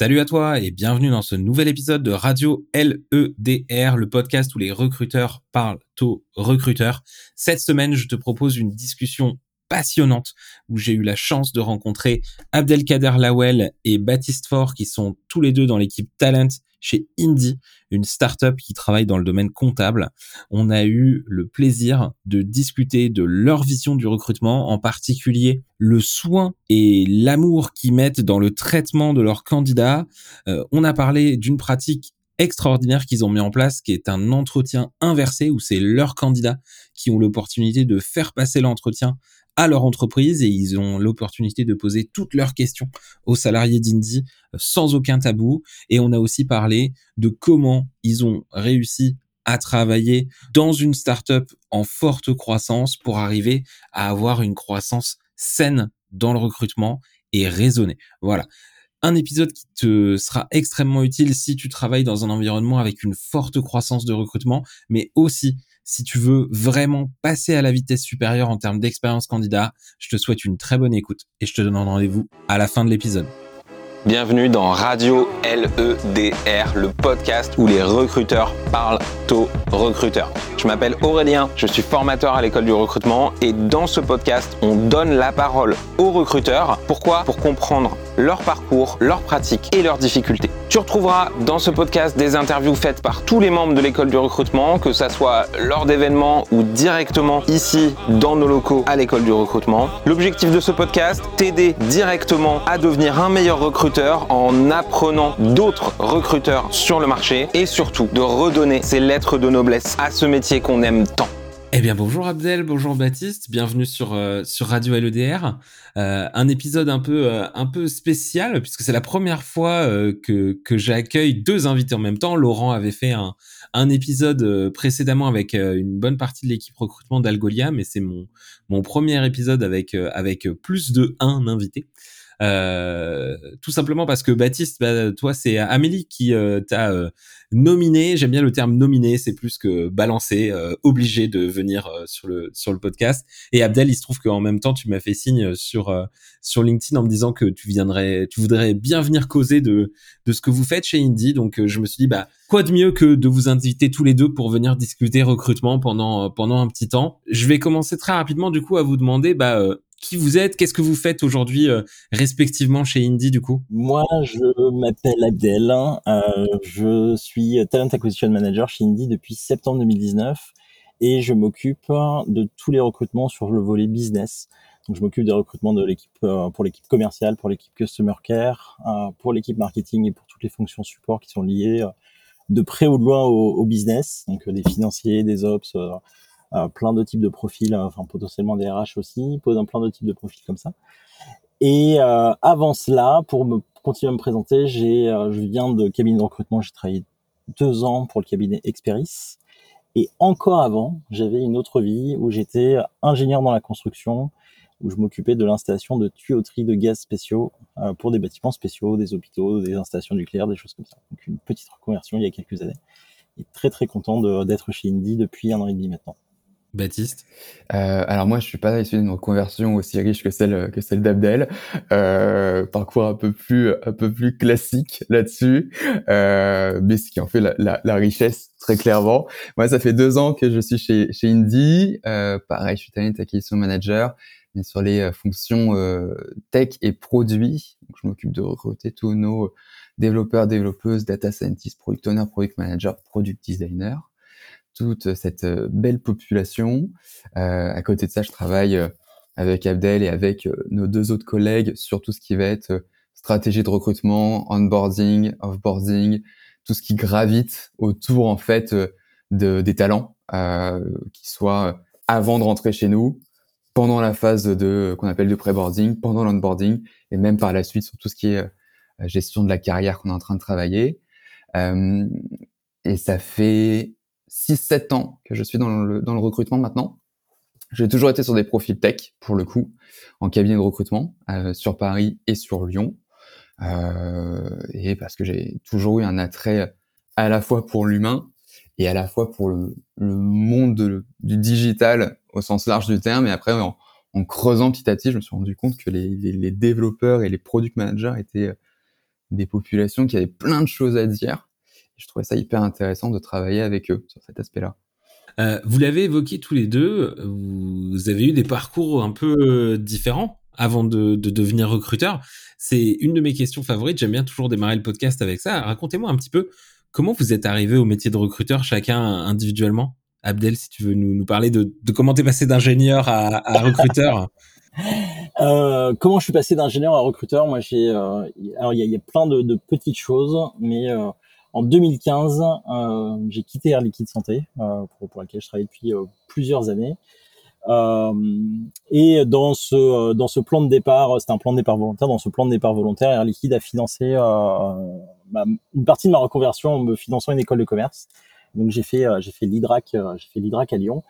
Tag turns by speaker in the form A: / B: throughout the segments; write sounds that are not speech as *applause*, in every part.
A: Salut à toi et bienvenue dans ce nouvel épisode de Radio LEDR, le podcast où les recruteurs parlent aux recruteurs. Cette semaine, je te propose une discussion passionnante où j'ai eu la chance de rencontrer Abdelkader Lawel et Baptiste Faure qui sont tous les deux dans l'équipe Talent chez Indie, une startup qui travaille dans le domaine comptable. On a eu le plaisir de discuter de leur vision du recrutement, en particulier le soin et l'amour qu'ils mettent dans le traitement de leurs candidats. Euh, on a parlé d'une pratique extraordinaire qu'ils ont mis en place, qui est un entretien inversé où c'est leurs candidats qui ont l'opportunité de faire passer l'entretien à leur entreprise et ils ont l'opportunité de poser toutes leurs questions aux salariés d'Indie euh, sans aucun tabou. Et on a aussi parlé de comment ils ont réussi à travailler dans une startup en forte croissance pour arriver à avoir une croissance saine dans le recrutement et raisonnée. Voilà. Un épisode qui te sera extrêmement utile si tu travailles dans un environnement avec une forte croissance de recrutement, mais aussi si tu veux vraiment passer à la vitesse supérieure en termes d'expérience candidat, je te souhaite une très bonne écoute et je te donne rendez-vous à la fin de l'épisode. Bienvenue dans Radio LEDR, le podcast où les recruteurs parlent aux recruteurs. Je m'appelle Aurélien, je suis formateur à l'école du recrutement et dans ce podcast, on donne la parole aux recruteurs. Pourquoi? Pour comprendre leur parcours, leurs pratiques et leurs difficultés. Tu retrouveras dans ce podcast des interviews faites par tous les membres de l'école du recrutement, que ça soit lors d'événements ou directement ici dans nos locaux à l'école du recrutement. L'objectif de ce podcast, t'aider directement à devenir un meilleur recruteur en apprenant d'autres recruteurs sur le marché et surtout de redonner ces lettres de noblesse à ce métier qu'on aime tant. Eh bien bonjour Abdel, bonjour Baptiste, bienvenue sur euh, sur Radio LEDR. Euh, un épisode un peu euh, un peu spécial puisque c'est la première fois que que j'accueille deux invités en même temps. Laurent avait fait un un épisode précédemment avec une bonne partie de l'équipe recrutement d'Algolia, mais c'est mon mon premier épisode avec avec plus de un invité. Euh, tout simplement parce que Baptiste, bah, toi, c'est Amélie qui euh, t'a euh, nominé. J'aime bien le terme nominé, c'est plus que balancé, obligé de venir sur le sur le podcast. Et Abdel, il se trouve qu'en même temps, tu m'as fait signe sur sur LinkedIn en me disant que tu viendrais, tu voudrais bien venir causer de de ce que vous faites chez Indie. Donc, je me suis dit, bah quoi de mieux que de vous inviter tous les deux pour venir discuter recrutement pendant pendant un petit temps. Je vais commencer très rapidement du coup à vous demander, bah qui vous êtes, qu'est-ce que vous faites aujourd'hui euh, respectivement chez Indie du coup?
B: Moi, je m'appelle Abdel, euh, je suis Talent Acquisition Manager chez Indie depuis septembre 2019 et je m'occupe de tous les recrutements sur le volet business. Donc, je m'occupe des recrutements de l'équipe euh, pour l'équipe commerciale, pour l'équipe customer care, euh, pour l'équipe marketing et pour toutes les fonctions support qui sont liées de près ou de loin au, au business, donc des financiers, des ops, euh, plein de types de profils, euh, enfin potentiellement des RH aussi, plein de types de profils comme ça. Et euh, avant cela, pour me continuer à me présenter, j'ai, je viens de cabinet de recrutement, j'ai travaillé deux ans pour le cabinet Experis. Et encore avant, j'avais une autre vie où j'étais ingénieur dans la construction, où je m'occupais de l'installation de tuyauteries de gaz spéciaux pour des bâtiments spéciaux, des hôpitaux, des installations nucléaires, des choses comme ça. Donc une petite reconversion il y a quelques années. Et très très content d'être chez Indie depuis un an et demi maintenant.
A: Baptiste
C: euh, Alors moi, je suis pas issu d'une reconversion aussi riche que celle que celle d'Abdel. Euh, parcours un peu plus un peu plus classique là-dessus, euh, mais ce qui en fait la, la, la, richesse très clairement. Moi, ça fait deux ans que je suis chez chez Indie. Euh, pareil, je suis talent acquisition manager, mais sur les euh, fonctions euh, tech et produits. Donc, je m'occupe de recruter tous nos développeurs, développeuses, data scientists, product owner, product manager, product designer toute cette euh, belle population. Euh, à côté de ça, je travaille euh, avec Abdel et avec nos deux autres collègues sur tout ce qui va être stratégie de recrutement, onboarding, offboarding, tout ce qui gravite autour en fait de, des talents, euh, qui soient avant de rentrer chez nous, pendant la phase de qu'on appelle de pré-boarding, pendant l'onboarding et même par la suite sur tout ce qui est gestion de la carrière qu'on est en train de travailler. Euh, et ça fait 6-7 ans que je suis dans le, dans le recrutement maintenant. J'ai toujours été sur des profils tech, pour le coup, en cabinet de recrutement, euh, sur Paris et sur Lyon. Euh, et parce que j'ai toujours eu un attrait à la fois pour l'humain et à la fois pour le, le monde du digital au sens large du terme. Et après, en, creusant petit à petit, je me suis rendu compte que les, les, les développeurs et les product managers étaient des populations qui avaient plein de choses à dire. Je trouvais ça hyper intéressant de travailler avec eux sur cet aspect-là.
A: Euh, vous l'avez évoqué tous les deux, vous avez eu des parcours un peu euh, différents avant de, de devenir recruteur. C'est une de mes questions favorites. J'aime bien toujours démarrer le podcast avec ça. Racontez-moi un petit peu comment vous êtes arrivé au métier de recruteur chacun individuellement. Abdel, si tu veux nous, nous parler de, de comment t'es passé d'ingénieur à, à recruteur. *laughs*
B: Euh, comment je suis passé d'ingénieur à recruteur? Moi, j'ai euh, alors il y a, y a, plein de, de, petites choses, mais euh, en 2015, euh, j'ai quitté Air Liquide Santé, euh, pour, pour, laquelle je travaille depuis plusieurs années. et dans ce dans ce plan de départ, c'était un plan de départ volontaire. Dans ce plan de départ volontaire, Air Liquide a financé ma, une partie de ma reconversion en me finançant une école de commerce. Donc j'ai fait j'ai fait l'IDRAC j'ai fait l'IDRAC à Lyon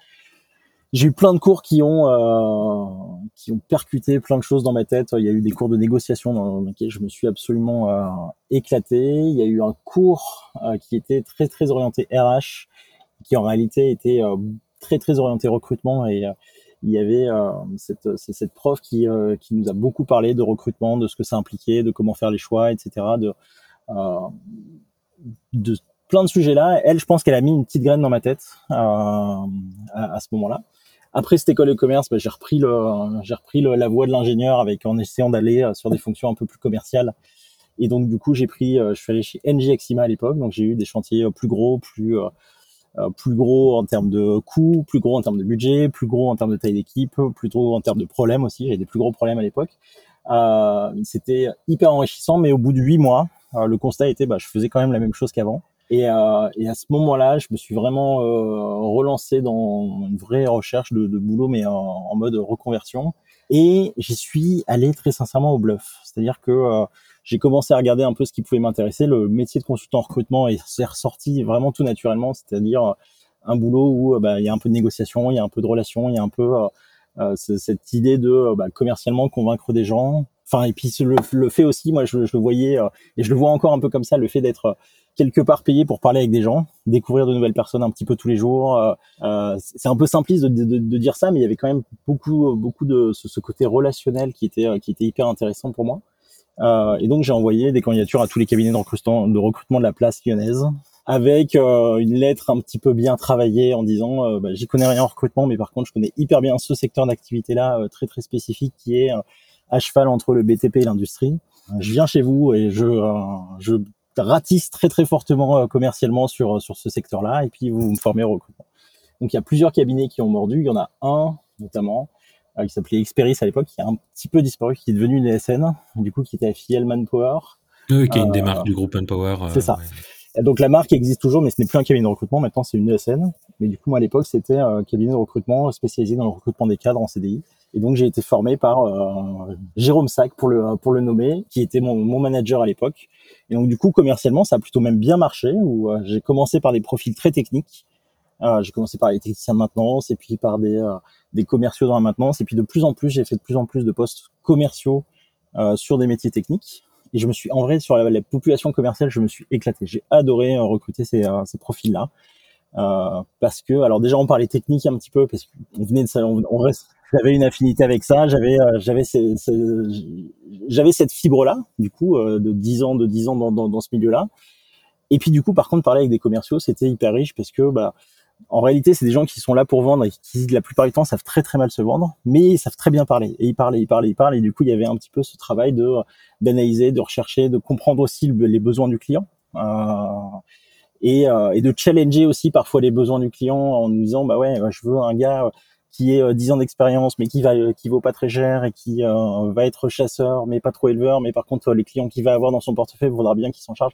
B: j'ai eu plein de cours qui ont euh, qui ont percuté plein de choses dans ma tête. Il y a eu des cours de négociation dans lesquels je me suis absolument euh, éclaté. Il y a eu un cours euh, qui était très très orienté RH, qui en réalité était euh, très très orienté recrutement et il y avait cette, cette prof qui, qui nous a beaucoup parlé de recrutement, de ce que ça impliquait, de comment faire les choix, etc. De, de plein de sujets là. Elle, je pense qu'elle a mis une petite graine dans ma tête à ce moment-là. Après cette école de commerce, bah, j'ai repris la voie de l'ingénieur avec en essayant d'aller euh, sur des fonctions un peu plus commerciales. Et donc du coup, j'ai pris, euh, je suis allé chez NG Exima à l'époque, donc j'ai eu des chantiers euh, plus gros, plus gros en termes de coûts, plus gros en termes de budget, plus gros en termes de taille d'équipe, plus gros en termes de problèmes aussi. J'avais des plus gros problèmes à l'époque. C'était hyper enrichissant, mais au bout de huit mois, le constat était, bah, je faisais quand même la même chose qu'avant. Et, euh, et, à ce moment-là, je me suis vraiment euh, relancé dans une vraie recherche de, de boulot, mais en, en, mode reconversion. Et j'y suis allé très sincèrement au bluff. C'est-à-dire que euh, j'ai commencé à regarder un peu ce qui pouvait m'intéresser. Le métier de consultant en recrutement s'est ressorti vraiment tout naturellement, c'est-à-dire un boulot où bah, il y a un peu de négociation, il y a un peu de relation, il y a un peu euh, cette idée de bah, commercialement convaincre des gens. Enfin, et puis le, le fait aussi, moi, je, je le voyais et je le vois encore un peu comme ça, le fait d'être quelque part payé pour parler avec des gens, découvrir de nouvelles personnes un petit peu tous les jours. Euh, euh c'est un peu simpliste de, dire ça, mais il y avait quand même beaucoup, beaucoup de ce, côté relationnel qui était, euh, qui était hyper intéressant pour moi. Euh, et donc j'ai envoyé des candidatures à tous les cabinets de recrutement de, recrutement de la place lyonnaise, avec euh, une lettre un petit peu bien travaillée en disant euh, bah, j'y connais rien en recrutement, mais par contre je connais hyper bien ce secteur d'activité là très très spécifique qui est à cheval entre le BTP et l'industrie. Je viens chez vous et je ratisse très très fortement euh, commercialement sur euh, sur ce secteur-là et puis vous me formez au recrutement. Donc il y a plusieurs cabinets qui ont mordu, il y en a un notamment euh, qui s'appelait Experis à l'époque, qui a un petit peu disparu, qui est devenu une ESN, du coup qui était affilié Manpower.
A: Oui, qui est une des marques du groupe Manpower.
B: c'est ça. Donc la marque existe toujours, mais ce n'est plus un cabinet de recrutement. Maintenant, c'est une ESN. Mais du coup, moi, à l'époque, c'était un cabinet de recrutement spécialisé dans le recrutement des cadres en CDI. Et donc, j'ai été formé par euh, Jérôme Sac, pour le pour le nommer, qui était mon, mon manager à l'époque, et donc du coup, commercialement, ça a plutôt même bien marché. Où euh, j'ai commencé par des profils très techniques. Euh, j'ai commencé par les techniciens de maintenance et puis par des euh, des commerciaux dans la maintenance. Et puis de plus en plus, j'ai fait de plus en plus de postes commerciaux euh, sur des métiers techniques. Et je me suis, en vrai, sur la, population commerciale, je me suis éclaté. J'ai adoré recruter ces, ces profils-là. Euh, parce que, alors déjà, on parlait technique un petit peu, parce qu'on venait de ça, on, on reste, j'avais une affinité avec ça, j'avais euh, j'avais j'avais cette fibre là du coup euh, de 10 ans de 10 ans dans, dans, dans ce milieu-là. Et puis du coup par contre parler avec des commerciaux, c'était hyper riche parce que bah en réalité, c'est des gens qui sont là pour vendre et qui, la plupart du temps, savent très très mal se vendre, mais ils savent très bien parler. Et ils parlent, ils parlent, ils parlent. Et du coup, il y avait un petit peu ce travail de d'analyser, de rechercher, de comprendre aussi les besoins du client euh, et, euh, et de challenger aussi parfois les besoins du client en nous disant, bah ouais, je veux un gars qui est 10 euh, ans d'expérience mais qui va euh, qui vaut pas très cher et qui euh, va être chasseur mais pas trop éleveur mais par contre les clients qu'il va avoir dans son portefeuille vaudra bien qu'il s'en charge.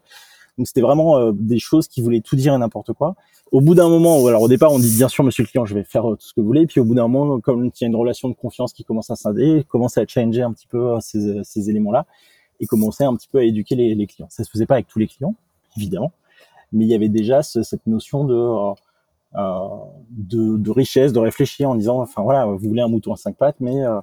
B: Donc c'était vraiment des choses qui voulaient tout dire et n'importe quoi. Au bout d'un moment alors au départ on dit bien sûr monsieur le client je vais faire tout ce que vous voulez. Puis au bout d'un moment comme il y a une relation de confiance qui commence à scinder commence à changer un petit peu ces, ces éléments là et commencer un petit peu à éduquer les, les clients. Ça se faisait pas avec tous les clients évidemment mais il y avait déjà ce, cette notion de euh, de, de, richesse, de réfléchir en disant, enfin voilà, vous voulez un mouton à cinq pattes, mais euh,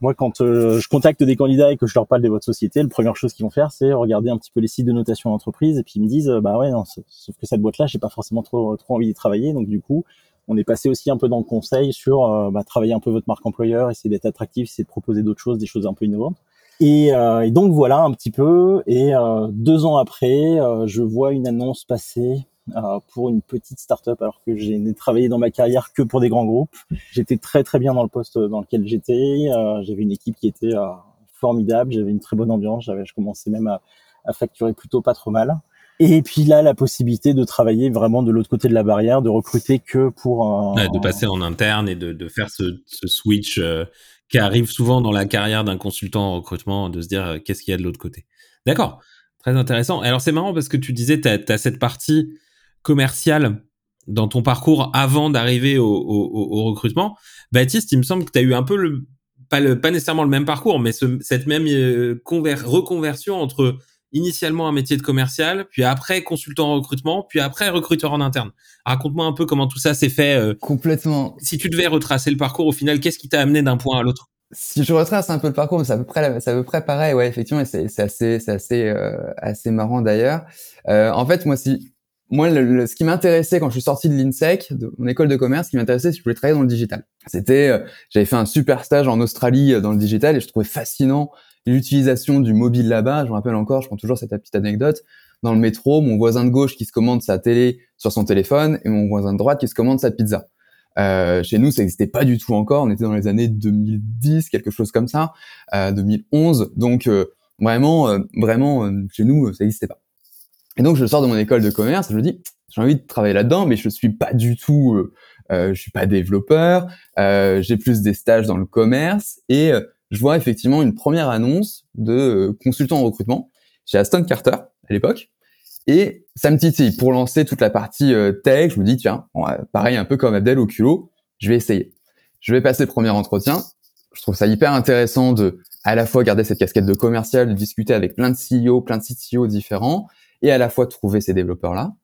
B: moi, quand euh, je contacte des candidats et que je leur parle de votre société, la première chose qu'ils vont faire, c'est regarder un petit peu les sites de notation d'entreprise et puis ils me disent, bah ouais, non, sauf que cette boîte-là, j'ai pas forcément trop trop envie d'y travailler. Donc du coup, on est passé aussi un peu dans le conseil sur bah, travailler un peu votre marque employeur, essayer d'être attractif, essayer de proposer d'autres choses, des choses un peu innovantes. Et, et, donc voilà un petit peu. Et deux ans après, je vois une annonce passer pour une petite start-up alors que j'ai travaillé dans ma carrière que pour des grands groupes. J'étais très très bien dans le poste dans lequel j'étais. j'avais une équipe qui était formidable, j'avais une très bonne ambiance, j'avais je commençais même à, facturer plutôt pas trop mal. Et puis là, la possibilité de travailler vraiment de l'autre côté de la barrière, de recruter que pour un...
A: de passer en interne et de, de faire ce, switch euh, qui arrive souvent dans la carrière d'un consultant en recrutement, de se dire euh, qu'est-ce qu'il y a de l'autre côté. D'accord, très intéressant. Alors c'est marrant parce que tu disais, tu as, cette partie commerciale dans ton parcours avant d'arriver au, au, au, recrutement. Baptiste, il me semble que tu as eu un peu le pas, le, pas nécessairement le même parcours, mais ce, cette même euh, reconversion entre initialement un métier de commercial, puis après consultant en recrutement, puis après recruteur en interne. Raconte-moi un peu comment tout ça s'est fait. Euh,
C: Complètement.
A: Si tu devais retracer le parcours au final, qu'est-ce qui t'a amené d'un point à l'autre?
C: Si je retrace un peu le parcours, c'est à peu près, c'est à peu près pareil, ouais, effectivement, c'est, c'est assez, c'est assez, euh, assez marrant d'ailleurs. Euh, en fait, moi, si, moi, le, ce qui m'intéressait quand je suis sorti de l'INSEC, de mon école de commerce, ce qui m'intéressait, c'est que je voulais travailler dans le digital. C'était, euh, j'avais fait un super stage en Australie dans le digital et je trouvais fascinant l'utilisation du mobile là-bas. Je me rappelle encore, je prends toujours cette petite anecdote. Dans le métro, mon voisin de gauche qui se commande sa télé sur son téléphone et mon voisin de droite qui se commande sa pizza. Euh, chez nous, ça n'existait pas du tout encore. On était dans les années 2010, quelque chose comme ça, euh, 2011. Donc euh, vraiment, euh, vraiment, euh, chez nous, ça n'existait pas. Et donc je sors de mon école de commerce, je me dis, j'ai envie de travailler là-dedans, mais je suis pas du tout, je suis pas développeur. j'ai plus des stages dans le commerce et je vois effectivement une première annonce de euh, consultant en recrutement chez Aston Carter à l'époque. Et ça me titille pour lancer toute la partie euh, tech. Je me dis, tiens, pareil, un peu comme Abdel au culot, je vais essayer. Je vais passer le premier entretien. Je trouve ça hyper intéressant de à la fois garder cette casquette de commercial, de discuter avec plein de CEO, plein de CTO différents, et à la fois trouver ces développeurs-là.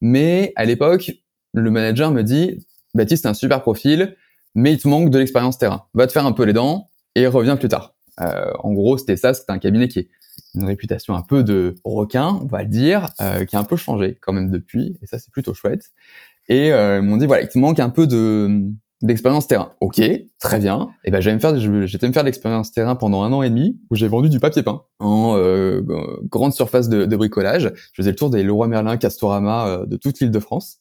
C: Mais à l'époque, le manager me dit, Baptiste, t'as un super profil, mais il te manque de l'expérience terrain. Va te faire un peu les dents, et revient plus tard. Euh, en gros, c'était ça, c'était un cabinet qui est une réputation un peu de requin, on va le dire, euh, qui a un peu changé quand même depuis, et ça c'est plutôt chouette. Et euh, ils m'ont dit voilà, il te manque un peu de d'expérience terrain. Ok, très bien. Et ben j'allais me faire, j'étais me faire l'expérience terrain pendant un an et demi où j'ai vendu du papier peint en euh, grande surface de, de, bricolage. Je faisais le tour des Leroy Merlin, Castorama euh, de toute l'île de France.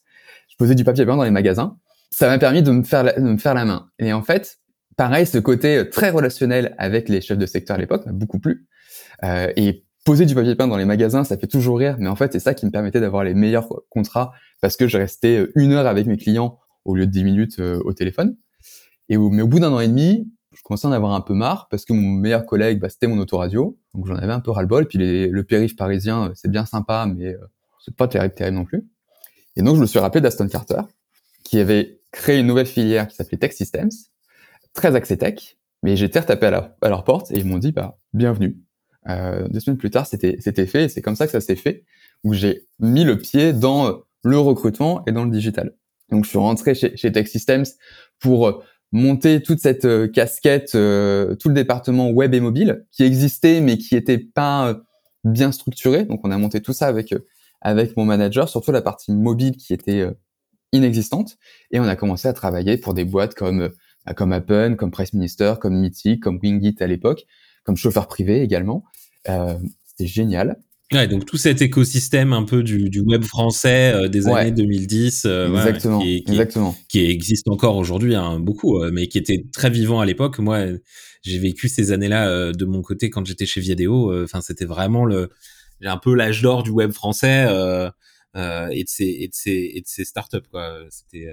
C: Je posais du papier peint dans les magasins. Ça m'a permis de me faire la, de me faire la main. Et en fait, pareil, ce côté euh, très relationnel avec les chefs de secteur à l'époque m'a beaucoup plu. Euh, et poser du papier peint dans les magasins, ça fait toujours rire, mais en fait, c'est ça qui me permettait d'avoir les meilleurs contrats parce que je restais euh, une heure avec mes clients au lieu de dix minutes au téléphone. Et mais au bout d'un an et demi, je commençais à en avoir un peu marre parce que mon meilleur collègue, bah, c'était mon autoradio, donc j'en avais un peu ras-le-bol. Puis le périph' parisien, c'est bien sympa, mais c'est pas terrible, terrible non plus. Et donc je me suis rappelé d'Aston Carter, qui avait créé une nouvelle filière qui s'appelait Tech Systems, très axé tech, mais été retapé à, à, leur porte et ils m'ont dit bah bienvenue. Euh, deux semaines plus tard, c'était c'était fait. C'est comme ça que ça s'est fait, où j'ai mis le pied dans le recrutement et dans le digital. Donc je suis rentré chez, chez Tech Systems pour monter toute cette euh, casquette, euh, tout le département web et mobile qui existait mais qui était pas euh, bien structuré. Donc on a monté tout ça avec avec mon manager, surtout la partie mobile qui était inexistante, et on a commencé à travailler pour des boîtes comme bah, comme Apple, comme Press Minister, comme Mythic, comme Wingit à l'époque, comme chauffeur privé également. Euh, C'était génial.
A: Ouais, donc tout cet écosystème un peu du, du web français euh, des années 2010, euh,
C: exactement,
A: qui,
C: qui, exactement.
A: qui existe encore aujourd'hui, hein, beaucoup, euh, mais qui était très vivant à l'époque. Moi, j'ai vécu ces années-là de mon côté quand j'étais chez Viadeo. Enfin, c'était vraiment le, un peu l'âge d'or du web français et de ces et de ces et de ces startups quoi. C'était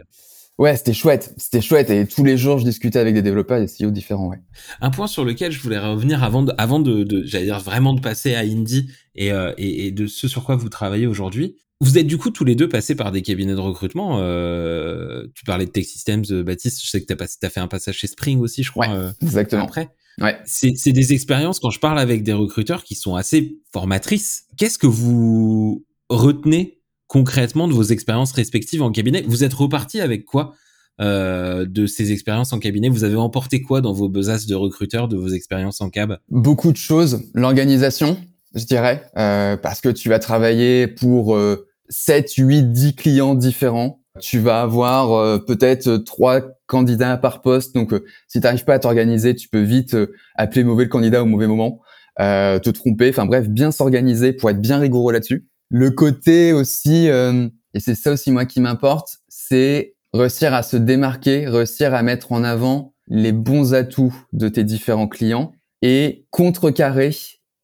C: Ouais, c'était chouette, c'était chouette et tous les jours je discutais avec des développeurs et des CEO différents. Ouais.
A: Un point sur lequel je voulais revenir avant de, avant de, de j'allais dire vraiment de passer à Indie et, euh, et, et, de ce sur quoi vous travaillez aujourd'hui. Vous êtes du coup tous les deux passés par des cabinets de recrutement. Euh, tu parlais de Tech Systems, euh, Baptiste. Je sais que tu as, as, fait un passage chez Spring aussi, je crois.
C: Ouais, euh, exactement.
A: Après.
C: Ouais.
A: C'est des expériences quand je parle avec des recruteurs qui sont assez formatrices. Qu'est-ce que vous retenez concrètement de vos expériences respectives en cabinet. Vous êtes reparti avec quoi euh, de ces expériences en cabinet? Vous avez emporté quoi dans vos besaces de recruteurs de vos expériences en cab?
C: Beaucoup de choses. L'organisation, je dirais, euh, parce que tu vas travailler pour euh, 7, 8, 10 clients différents. Tu vas avoir euh, peut-être trois candidats par poste. Donc, euh, si tu n'arrives pas à t'organiser, tu peux vite euh, appeler mauvais le candidat au mauvais moment. te tromper. Enfin bref, bien s'organiser pour être bien rigoureux là-dessus. Le côté aussi, euh, et c'est ça aussi moi qui m'importe, c'est réussir à se démarquer, réussir à mettre en avant les bons atouts de tes différents clients et contrecarrer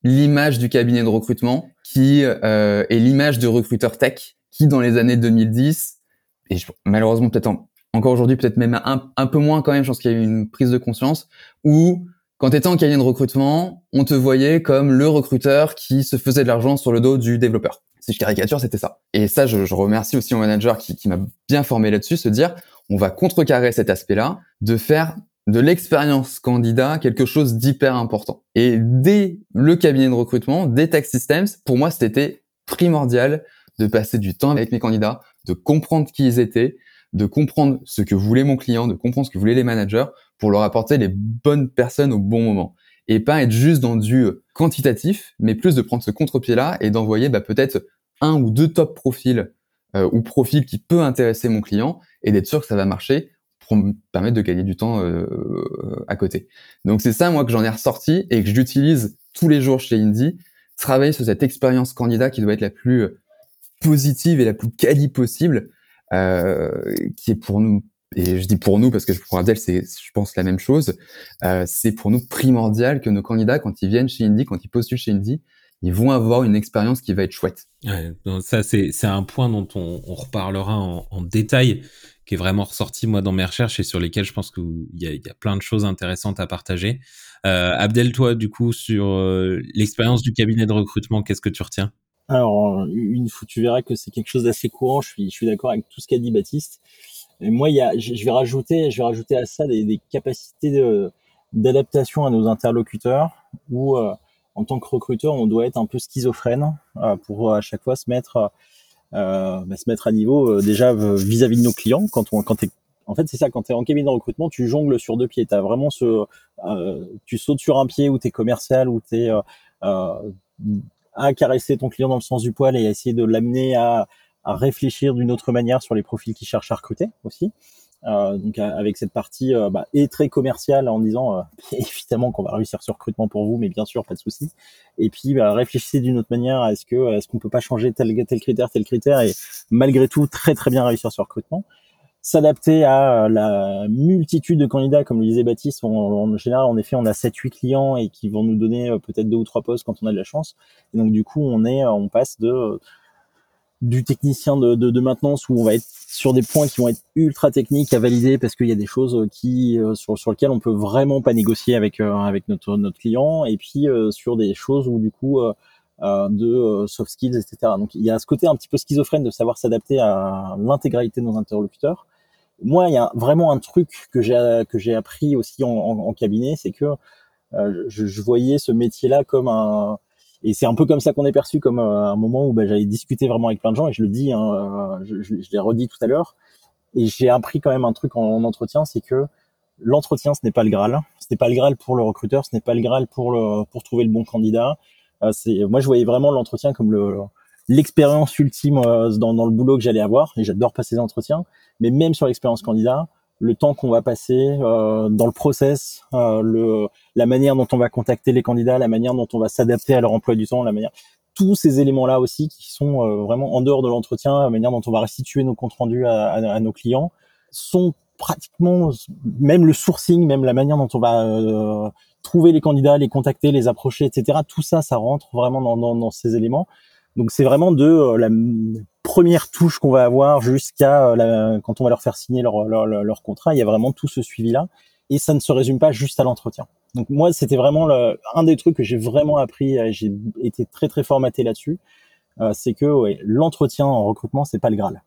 C: l'image du cabinet de recrutement qui euh, est l'image de recruteur tech qui dans les années 2010 et malheureusement peut-être encore aujourd'hui peut-être même un, un, peu moins quand même je pense qu'il y a eu une prise de conscience où quand tu étais en cabinet de recrutement on te voyait comme le recruteur qui se faisait de l'argent sur le dos du développeur si je caricature c'était ça et ça je, je remercie aussi mon manager qui, qui m'a bien formé là-dessus se dire on va contrecarrer cet aspect là de faire de l'expérience candidat quelque chose d'hyper important. Et dès le cabinet de recrutement, dès Tax Systems, pour moi, c'était primordial de passer du temps avec mes candidats, de comprendre qui ils étaient, de comprendre ce que voulait mon client, de comprendre ce que voulaient les managers pour leur apporter les bonnes personnes au bon moment. Et pas être juste dans du quantitatif, mais plus de prendre ce contre-pied-là et d'envoyer bah, peut-être un ou deux top profils euh, ou profils qui peut intéresser mon client et d'être sûr que ça va marcher pour me permettre de gagner du temps euh, à côté. Donc c'est ça moi que j'en ai ressorti et que j'utilise tous les jours chez Indie, travailler sur cette expérience candidat qui doit être la plus euh, positive et la plus quali possible, euh, qui est pour nous et je dis pour nous parce que pour Abdel c'est je pense la même chose, euh, c'est pour nous primordial que nos candidats quand ils viennent chez Indie, quand ils postulent chez Indie, ils vont avoir une expérience qui va être chouette.
A: Ouais, donc ça c'est un point dont on, on reparlera en, en détail qui est vraiment ressorti moi dans mes recherches et sur lesquelles je pense qu'il y a, y a plein de choses intéressantes à partager. Euh, Abdel, toi, du coup, sur euh, l'expérience du cabinet de recrutement, qu'est-ce que tu retiens?
B: Alors, une fois, tu verras que c'est quelque chose d'assez courant. Je suis, je suis d'accord avec tout ce qu'a dit Baptiste. Et moi, il y a, je vais rajouter, je vais rajouter à ça des, des capacités de, d'adaptation à nos interlocuteurs où, euh, en tant que recruteur, on doit être un peu schizophrène euh, pour à chaque fois se mettre euh, bah, se mettre à niveau euh, déjà euh, vis-à-vis de nos clients. Quand on, quand en fait, c'est ça, quand tu es en cabinet de recrutement, tu jongles sur deux pieds. Tu vraiment ce. Euh, tu sautes sur un pied où tu es commercial, où tu es euh, à caresser ton client dans le sens du poil et à essayer de l'amener à réfléchir d'une autre manière sur les profils qu'il cherche à recruter aussi. Euh, donc avec cette partie euh, bah, et très commerciale en disant euh, *laughs* évidemment qu'on va réussir ce recrutement pour vous, mais bien sûr pas de souci. Et puis bah, réfléchissez d'une autre manière est-ce que est-ce qu'on peut pas changer tel tel critère tel critère et malgré tout très très bien réussir ce recrutement. S'adapter à la multitude de candidats, comme le disait Baptiste, en général, en effet, on a 7-8 clients et qui vont nous donner peut-être deux ou trois postes quand on a de la chance. Et donc, du coup, on est, on passe de du technicien de, de, de, maintenance où on va être sur des points qui vont être ultra techniques à valider parce qu'il y a des choses qui euh, sur, sur lesquelles on peut vraiment pas négocier avec euh, avec notre notre client et puis euh, sur des choses où du coup de soft skills etc donc il y a ce côté un petit peu schizophrène de savoir s'adapter à l'intégralité de nos interlocuteurs. Moi il y a vraiment un truc que j'ai que j'ai appris aussi en, en, en cabinet c'est que je, je, voyais ce métier là comme un et c'est un peu comme ça qu'on est perçu, comme euh, un moment où bah, j'avais discuté vraiment avec plein de gens, et je le dis, hein, euh, je, je, je l'ai redit tout à l'heure, et j'ai appris quand même un truc en, en entretien, c'est que l'entretien, ce n'est pas le Graal. Ce n'est pas le Graal pour le recruteur, ce n'est pas le Graal pour, le, pour trouver le bon candidat. Euh, c'est, moi, je voyais vraiment l'entretien comme le, l'expérience ultime dans, dans le boulot que j'allais avoir, et j'adore passer des entretiens, mais même sur l'expérience candidat, le temps qu'on va passer euh, dans le process, euh, le, la manière dont on va contacter les candidats, la manière dont on va s'adapter à leur emploi du temps, la manière, tous ces éléments-là aussi qui sont euh, vraiment en dehors de l'entretien, la manière dont on va restituer nos comptes rendus à, à, à, nos clients, sont pratiquement même le sourcing, même la manière dont on va euh, trouver les candidats, les contacter, les approcher, etc. Tout ça, ça rentre vraiment dans, dans, dans ces éléments. Donc c'est vraiment de euh, la première touche qu'on va avoir jusqu'à euh, quand on va leur faire signer leur, leur, leur, contrat. Il y a vraiment tout ce suivi-là. Et ça ne se résume pas juste à l'entretien. Donc moi, c'était vraiment le, un des trucs que j'ai vraiment appris. J'ai été très très formaté là-dessus. Euh, c'est que ouais, l'entretien en recrutement, c'est pas le Graal.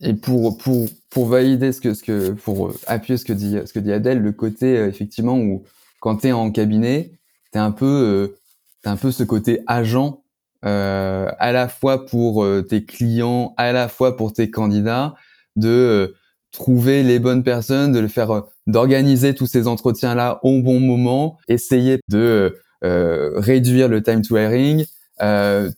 C: Et pour pour pour valider ce que ce que pour appuyer ce que dit ce que dit Adèle, le côté effectivement où quand tu es en cabinet, tu un peu t'as un peu ce côté agent euh, à la fois pour euh, tes clients, à la fois pour tes candidats, de euh, trouver les bonnes personnes, de le faire, d'organiser tous ces entretiens là au bon moment, essayer de réduire le time to hiring,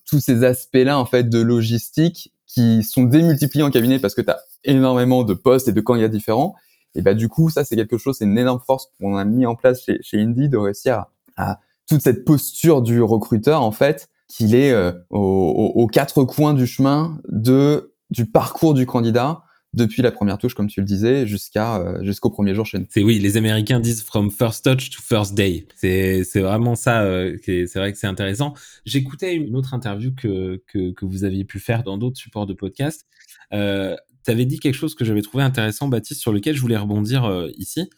C: tous ces aspects là en fait de logistique qui sont démultipliés en cabinet parce que tu as énormément de postes et de candidats différents. Et bah du coup, ça c'est quelque chose, c'est une énorme force qu'on a mis en place chez, chez Indie de réussir à toute cette posture du recruteur en fait qu'il est euh, aux, quatre coins du chemin de du parcours du candidat depuis la première touche, comme tu le disais, jusqu'à euh, jusqu'au premier jour chez nous.
A: C'est oui, les Américains disent from first touch to first day. C'est c'est vraiment ça. Euh, c'est vrai que c'est intéressant. J'écoutais une autre interview que, que, que vous aviez pu faire dans d'autres supports de podcast. Euh, tu avais dit quelque chose que j'avais trouvé intéressant, Baptiste, sur lequel je voulais rebondir euh, ici.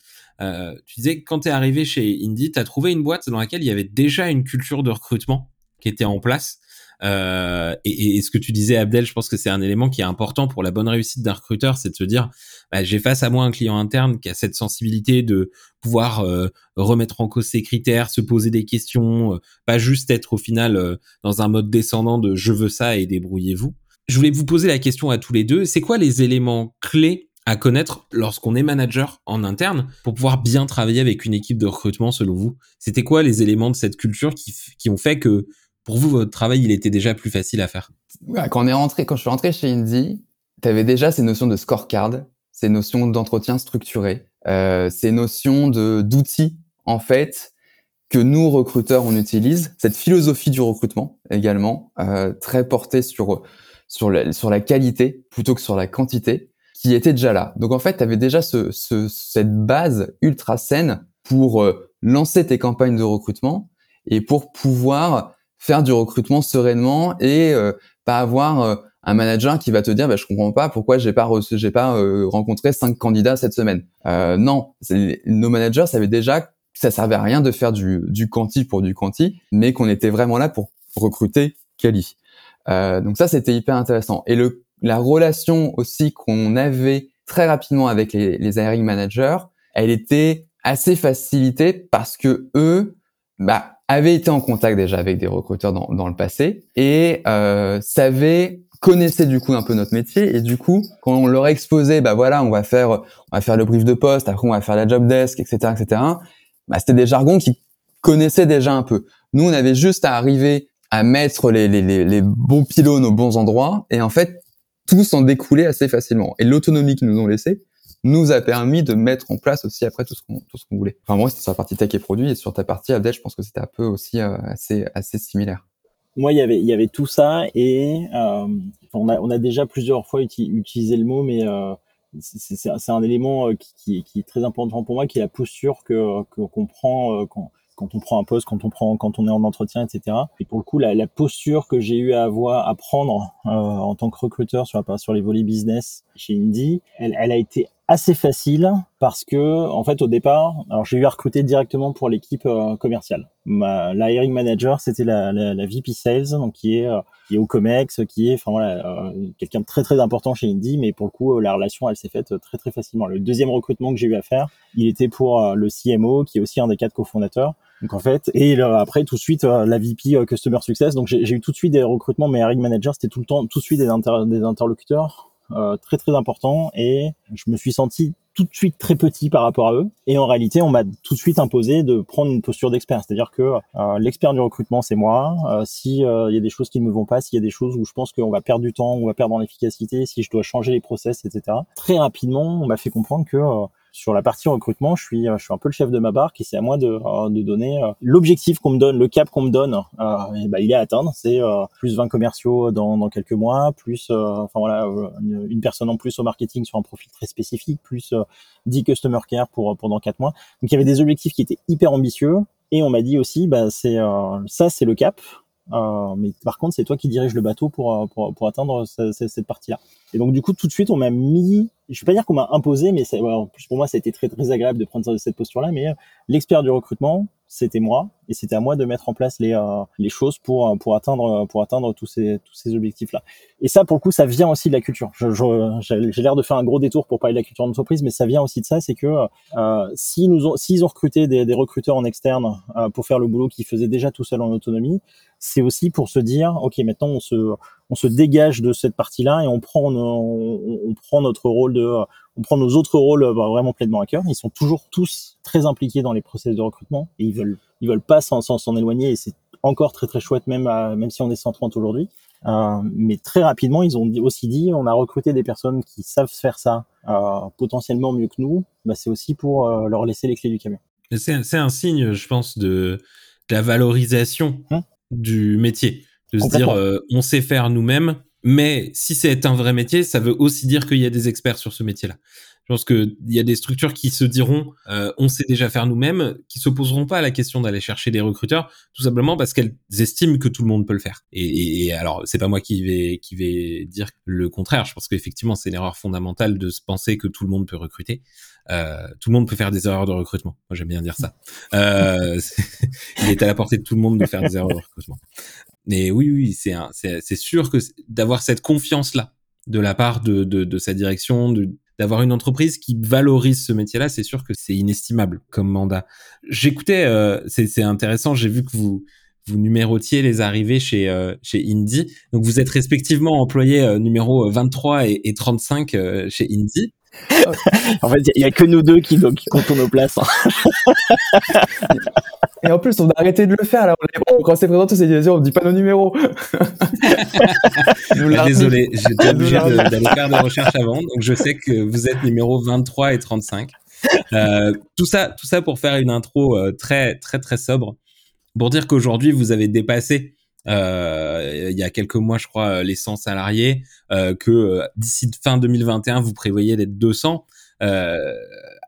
A: Euh, tu disais que quand tu es arrivé chez Indie, tu as trouvé une boîte dans laquelle il y avait déjà une culture de recrutement? Qui était en place. Euh, et, ce que tu disais, Abdel, je pense que c'est un élément qui est important pour la bonne réussite d'un recruteur, c'est de se dire, bah, j'ai face à moi un client interne qui a cette sensibilité de pouvoir euh, remettre en cause ses critères, se poser des questions, euh, pas juste être au final dans un mode descendant de je veux ça et débrouillez-vous. Je voulais vous poser la question à tous les deux, c'est quoi les éléments clés à connaître lorsqu'on est manager en interne pour pouvoir bien travailler avec une équipe de recrutement selon vous? C'était quoi les éléments de cette culture qui, qui ont fait que pour vous, votre travail, il était déjà plus facile à faire?
C: Quand on est rentré, quand je suis rentré chez Indie, tu avais déjà ces notions de scorecard, ces notions d'entretien structuré, euh, ces notions d'outils en fait que nous recruteurs on utilise, cette philosophie du recrutement également euh, très portée sur sur la, sur la qualité plutôt que sur la quantité, qui était déjà là. Donc en fait, tu avais déjà ce, ce, cette base ultra saine pour euh, lancer tes campagnes de recrutement et pour pouvoir faire du recrutement sereinement et euh, pas avoir euh, un manager qui va te dire bah, je comprends pas pourquoi j'ai pas reçu, j'ai pas euh, rencontré cinq candidats cette semaine. non, nos managers savaient déjà que ça servait à rien de faire du, du quanti pour du quanti, mais qu'on était vraiment là pour recruter quali. donc ça c'était hyper intéressant. Et le la relation aussi qu'on avait très rapidement avec les, les hiring managers, elle était assez facilitée parce que eux, bah, avait été en contact déjà avec des recruteurs dans, dans le passé et euh, savait connaissait du coup un peu notre métier et du coup quand on leur exposait bah voilà on va faire on va faire le brief de poste après on va faire la job desk etc etc bah c'était des jargons qu'ils connaissaient déjà un peu. Nous on avait juste à arriver à mettre les, les, les, bons pylônes aux bons endroits et en fait tout s'en découlait assez facilement. Et l'autonomie qu'ils nous ont laissé nous a permis de mettre en place aussi après tout ce qu'on tout ce qu'on voulait. Enfin moi c'était sur la partie tech et produit et sur ta partie Abdel je pense que c'était un peu aussi euh, assez assez similaire.
B: Moi il y avait il y avait tout ça et euh, on a on a déjà plusieurs fois utilisé le mot mais euh, c'est un élément euh, qui, qui, est très important pour moi qui est la posture que qu'on prend quand quand on prend un poste, quand on prend, quand on est en entretien, etc. Et pour le coup, la, la posture que j'ai eu à avoir, à prendre euh, en tant que recruteur sur, sur les volets business chez Indie, elle, elle a été assez facile parce que en fait au départ, alors j'ai eu à recruter directement pour l'équipe euh, commerciale. Ma, la hiring manager, c'était la, la, la, VP Sales, donc qui est euh, qui est au Comex, qui est enfin voilà euh, quelqu'un de très très important chez Indie, mais pour le coup la relation elle s'est faite très très facilement. Le deuxième recrutement que j'ai eu à faire, il était pour le CMO, qui est aussi un des quatre cofondateurs. Donc en fait, et après tout de suite la VP Customer Success. Donc j'ai eu tout de suite des recrutements, mais hiring manager c'était tout le temps tout de suite des, des interlocuteurs euh, très très important et je me suis senti tout de suite très petit par rapport à eux. Et en réalité, on m'a tout de suite imposé de prendre une posture d'expert. C'est-à-dire que euh, l'expert du recrutement, c'est moi. Euh, si il y a des choses qui ne me vont pas, s'il y a des choses où je pense qu'on va perdre du temps, on va perdre en efficacité, si je dois changer les process, etc. Très rapidement, on m'a fait comprendre que sur la partie recrutement, je suis, je suis un peu le chef de ma barque et c'est à moi de, euh, de donner euh, l'objectif qu'on me donne, le cap qu'on me donne. Euh, et bah, il est à atteindre. C'est plus 20 commerciaux dans, dans quelques mois, plus, enfin voilà, une, personne en plus au marketing sur un profil très spécifique, plus 10 customer care pour pendant 4 mois. Donc il y avait des objectifs qui étaient hyper ambitieux. Et on m'a dit aussi, bah, c'est ça, c'est le cap. Euh, mais par contre, c'est toi qui dirige le bateau pour, pour, pour atteindre cette, partie-là. Et donc, du coup, tout de suite, on m'a mis je vais pas dire qu'on m'a imposé, mais en plus pour moi, ça a été très très agréable de prendre cette posture-là. Mais euh, l'expert du recrutement, c'était moi, et c'était à moi de mettre en place les euh, les choses pour euh, pour atteindre pour atteindre tous ces tous ces objectifs-là. Et ça, pour le coup, ça vient aussi de la culture. J'ai l'air de faire un gros détour pour parler de la culture d'entreprise, mais ça vient aussi de ça, c'est que euh, si nous ont, s'ils ont recruté des, des recruteurs en externe pour faire le boulot qu'ils faisaient déjà tout seuls en autonomie, c'est aussi pour se dire, ok, maintenant on se on se dégage de cette partie-là et on prend on, on, prend notre rôle de on prend nos autres rôles bah, vraiment pleinement à cœur. Ils sont toujours tous très impliqués dans les process de recrutement et ils veulent ils veulent pas s'en s'en éloigner et c'est encore très très chouette même même si on est 130 aujourd'hui. Euh, mais très rapidement, ils ont aussi dit, on a recruté des personnes qui savent faire ça euh, potentiellement mieux que nous. Bah, c'est aussi pour euh, leur laisser les clés du camion.
A: C'est un signe, je pense, de la valorisation
B: Hum.
A: Du métier, de se dire euh, on sait faire nous-mêmes, mais si c'est un vrai métier, ça veut aussi dire qu'il y a des experts sur ce métier-là. Je pense que il y a des structures qui se diront euh, on sait déjà faire nous-mêmes, qui s'opposeront pas à la question d'aller chercher des recruteurs, tout simplement parce qu'elles estiment que tout le monde peut le faire. Et, et, et alors c'est pas moi qui vais qui vais dire le contraire. Je pense qu'effectivement c'est une erreur fondamentale de se penser que tout le monde peut recruter. Euh, tout le monde peut faire des erreurs de recrutement. Moi j'aime bien dire ça. Euh, *laughs* il est à la portée de tout le monde de faire des erreurs de recrutement. Mais oui, oui, c'est c'est sûr que d'avoir cette confiance là de la part de, de, de sa direction, d'avoir une entreprise qui valorise ce métier-là, c'est sûr que c'est inestimable comme mandat. J'écoutais, euh, c'est intéressant, j'ai vu que vous vous numérotiez les arrivées chez euh, chez. Donc vous êtes respectivement employés euh, numéro 23 et, et 35 euh, chez Indie.
B: En fait, il y, a que nous deux qui, donc, qui comptons nos places. hein.
C: Et en plus, on a arrêté de le faire. Là, quand on s'est présenté, on s'est dit, vas-y, on dit pas nos numéros. *laughs*
A: Ah, désolé, j'étais obligé d'aller faire des recherches avant, donc je sais que vous êtes numéro 23 et 35. Euh, tout ça, tout ça pour faire une intro euh, très, très, très sobre, pour dire qu'aujourd'hui vous avez dépassé euh, il y a quelques mois, je crois, euh, les 100 salariés, euh, que euh, d'ici fin 2021 vous prévoyez d'être 200. Euh,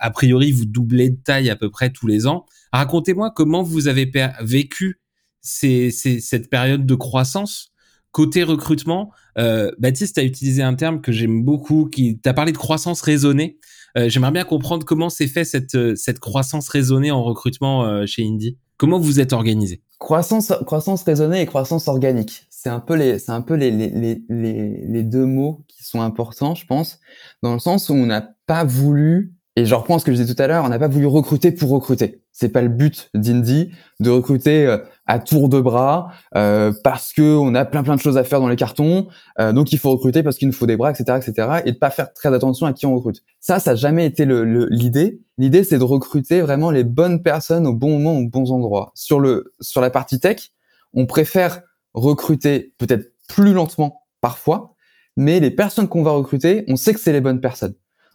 A: a priori, vous doublez de taille à peu près tous les ans. Racontez-moi comment vous avez vécu ces, ces- cette période de croissance côté recrutement. Euh, Baptiste a utilisé un terme que j'aime beaucoup, qui t'as parlé de croissance raisonnée. Euh, J'aimerais bien comprendre comment s'est fait cette, euh, cette croissance raisonnée en recrutement euh, chez Indie. Comment vous êtes organisé?
C: Croissance, croissance raisonnée et croissance organique. C'est un peu les, c'est un peu les, les, les, les, les deux mots qui sont importants, je pense, dans le sens où on n'a pas voulu, et je reprends ce que je disais tout à l'heure, on n'a pas voulu recruter pour recruter. C'est pas le but d'Indie de recruter euh, à tour de bras euh, parce que on a plein plein de choses à faire dans les cartons, euh, donc il faut recruter parce qu'il nous faut des bras, etc., etc., et de pas faire très attention à qui on recrute. Ça, ça n'a jamais été le- le- l'idée. L'idée, c'est de recruter vraiment les bonnes personnes au bon moment, aux bons endroits. Sur le sur la partie tech, on préfère recruter peut-être plus lentement parfois, mais les personnes qu'on va recruter, on sait que c'est les bonnes personnes.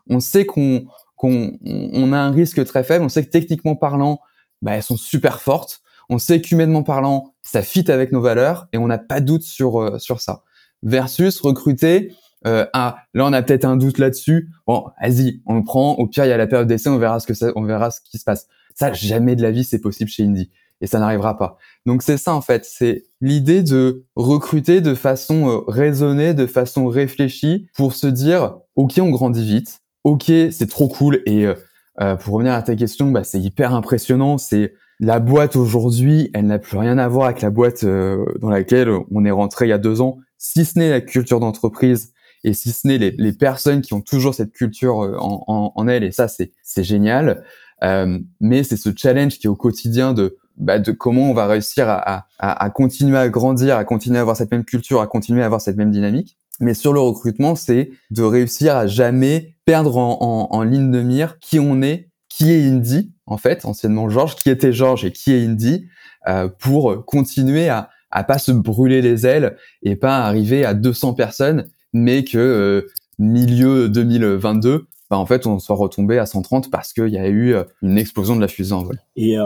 C: On sait qu'on qu'on on a un risque très faible. On sait que techniquement parlant, bah, elles sont super fortes. On sait qu'humainement parlant, ça fit avec nos valeurs et on n'a pas de doute sur euh, sur ça. Versus recruter euh, ah là on a peut-être un doute là-dessus. Bon, vas-y, on le prend. Au pire, il y a la période d'essai, on verra ce que ça, on verra ce qui se passe. Ça, jamais de la vie, c'est possible chez Indie et ça n'arrivera pas. Donc c'est ça en fait, c'est l'idée de recruter de façon euh, raisonnée, de façon réfléchie, pour se dire ok, on grandit vite, ok, c'est trop cool et euh, euh, pour revenir à ta question, bah, c'est hyper impressionnant. C'est la boîte aujourd'hui, elle n'a plus rien à voir avec la boîte euh, dans laquelle on est rentré il y a deux ans, si ce n'est la culture d'entreprise et si ce n'est les, personnes qui ont toujours cette culture euh, en, en, elles. Et ça, c'est génial. Mais c'est ce challenge qui est au quotidien de bah, de comment on va réussir à continuer à grandir, à continuer à avoir cette même culture, à continuer à avoir cette même dynamique. Mais sur le recrutement, c'est de réussir à jamais perdre en, en, en, ligne de mire qui on est, qui est Indie, en fait, anciennement Georges, qui était Georges et qui est Indie, euh, pour continuer à, à pas se brûler les ailes et pas arriver à 200 personnes, mais que euh, milieu 2022, bah, en fait, on soit retombé à 130 parce qu'il y a eu une explosion de la fusée en vol.
B: Et euh,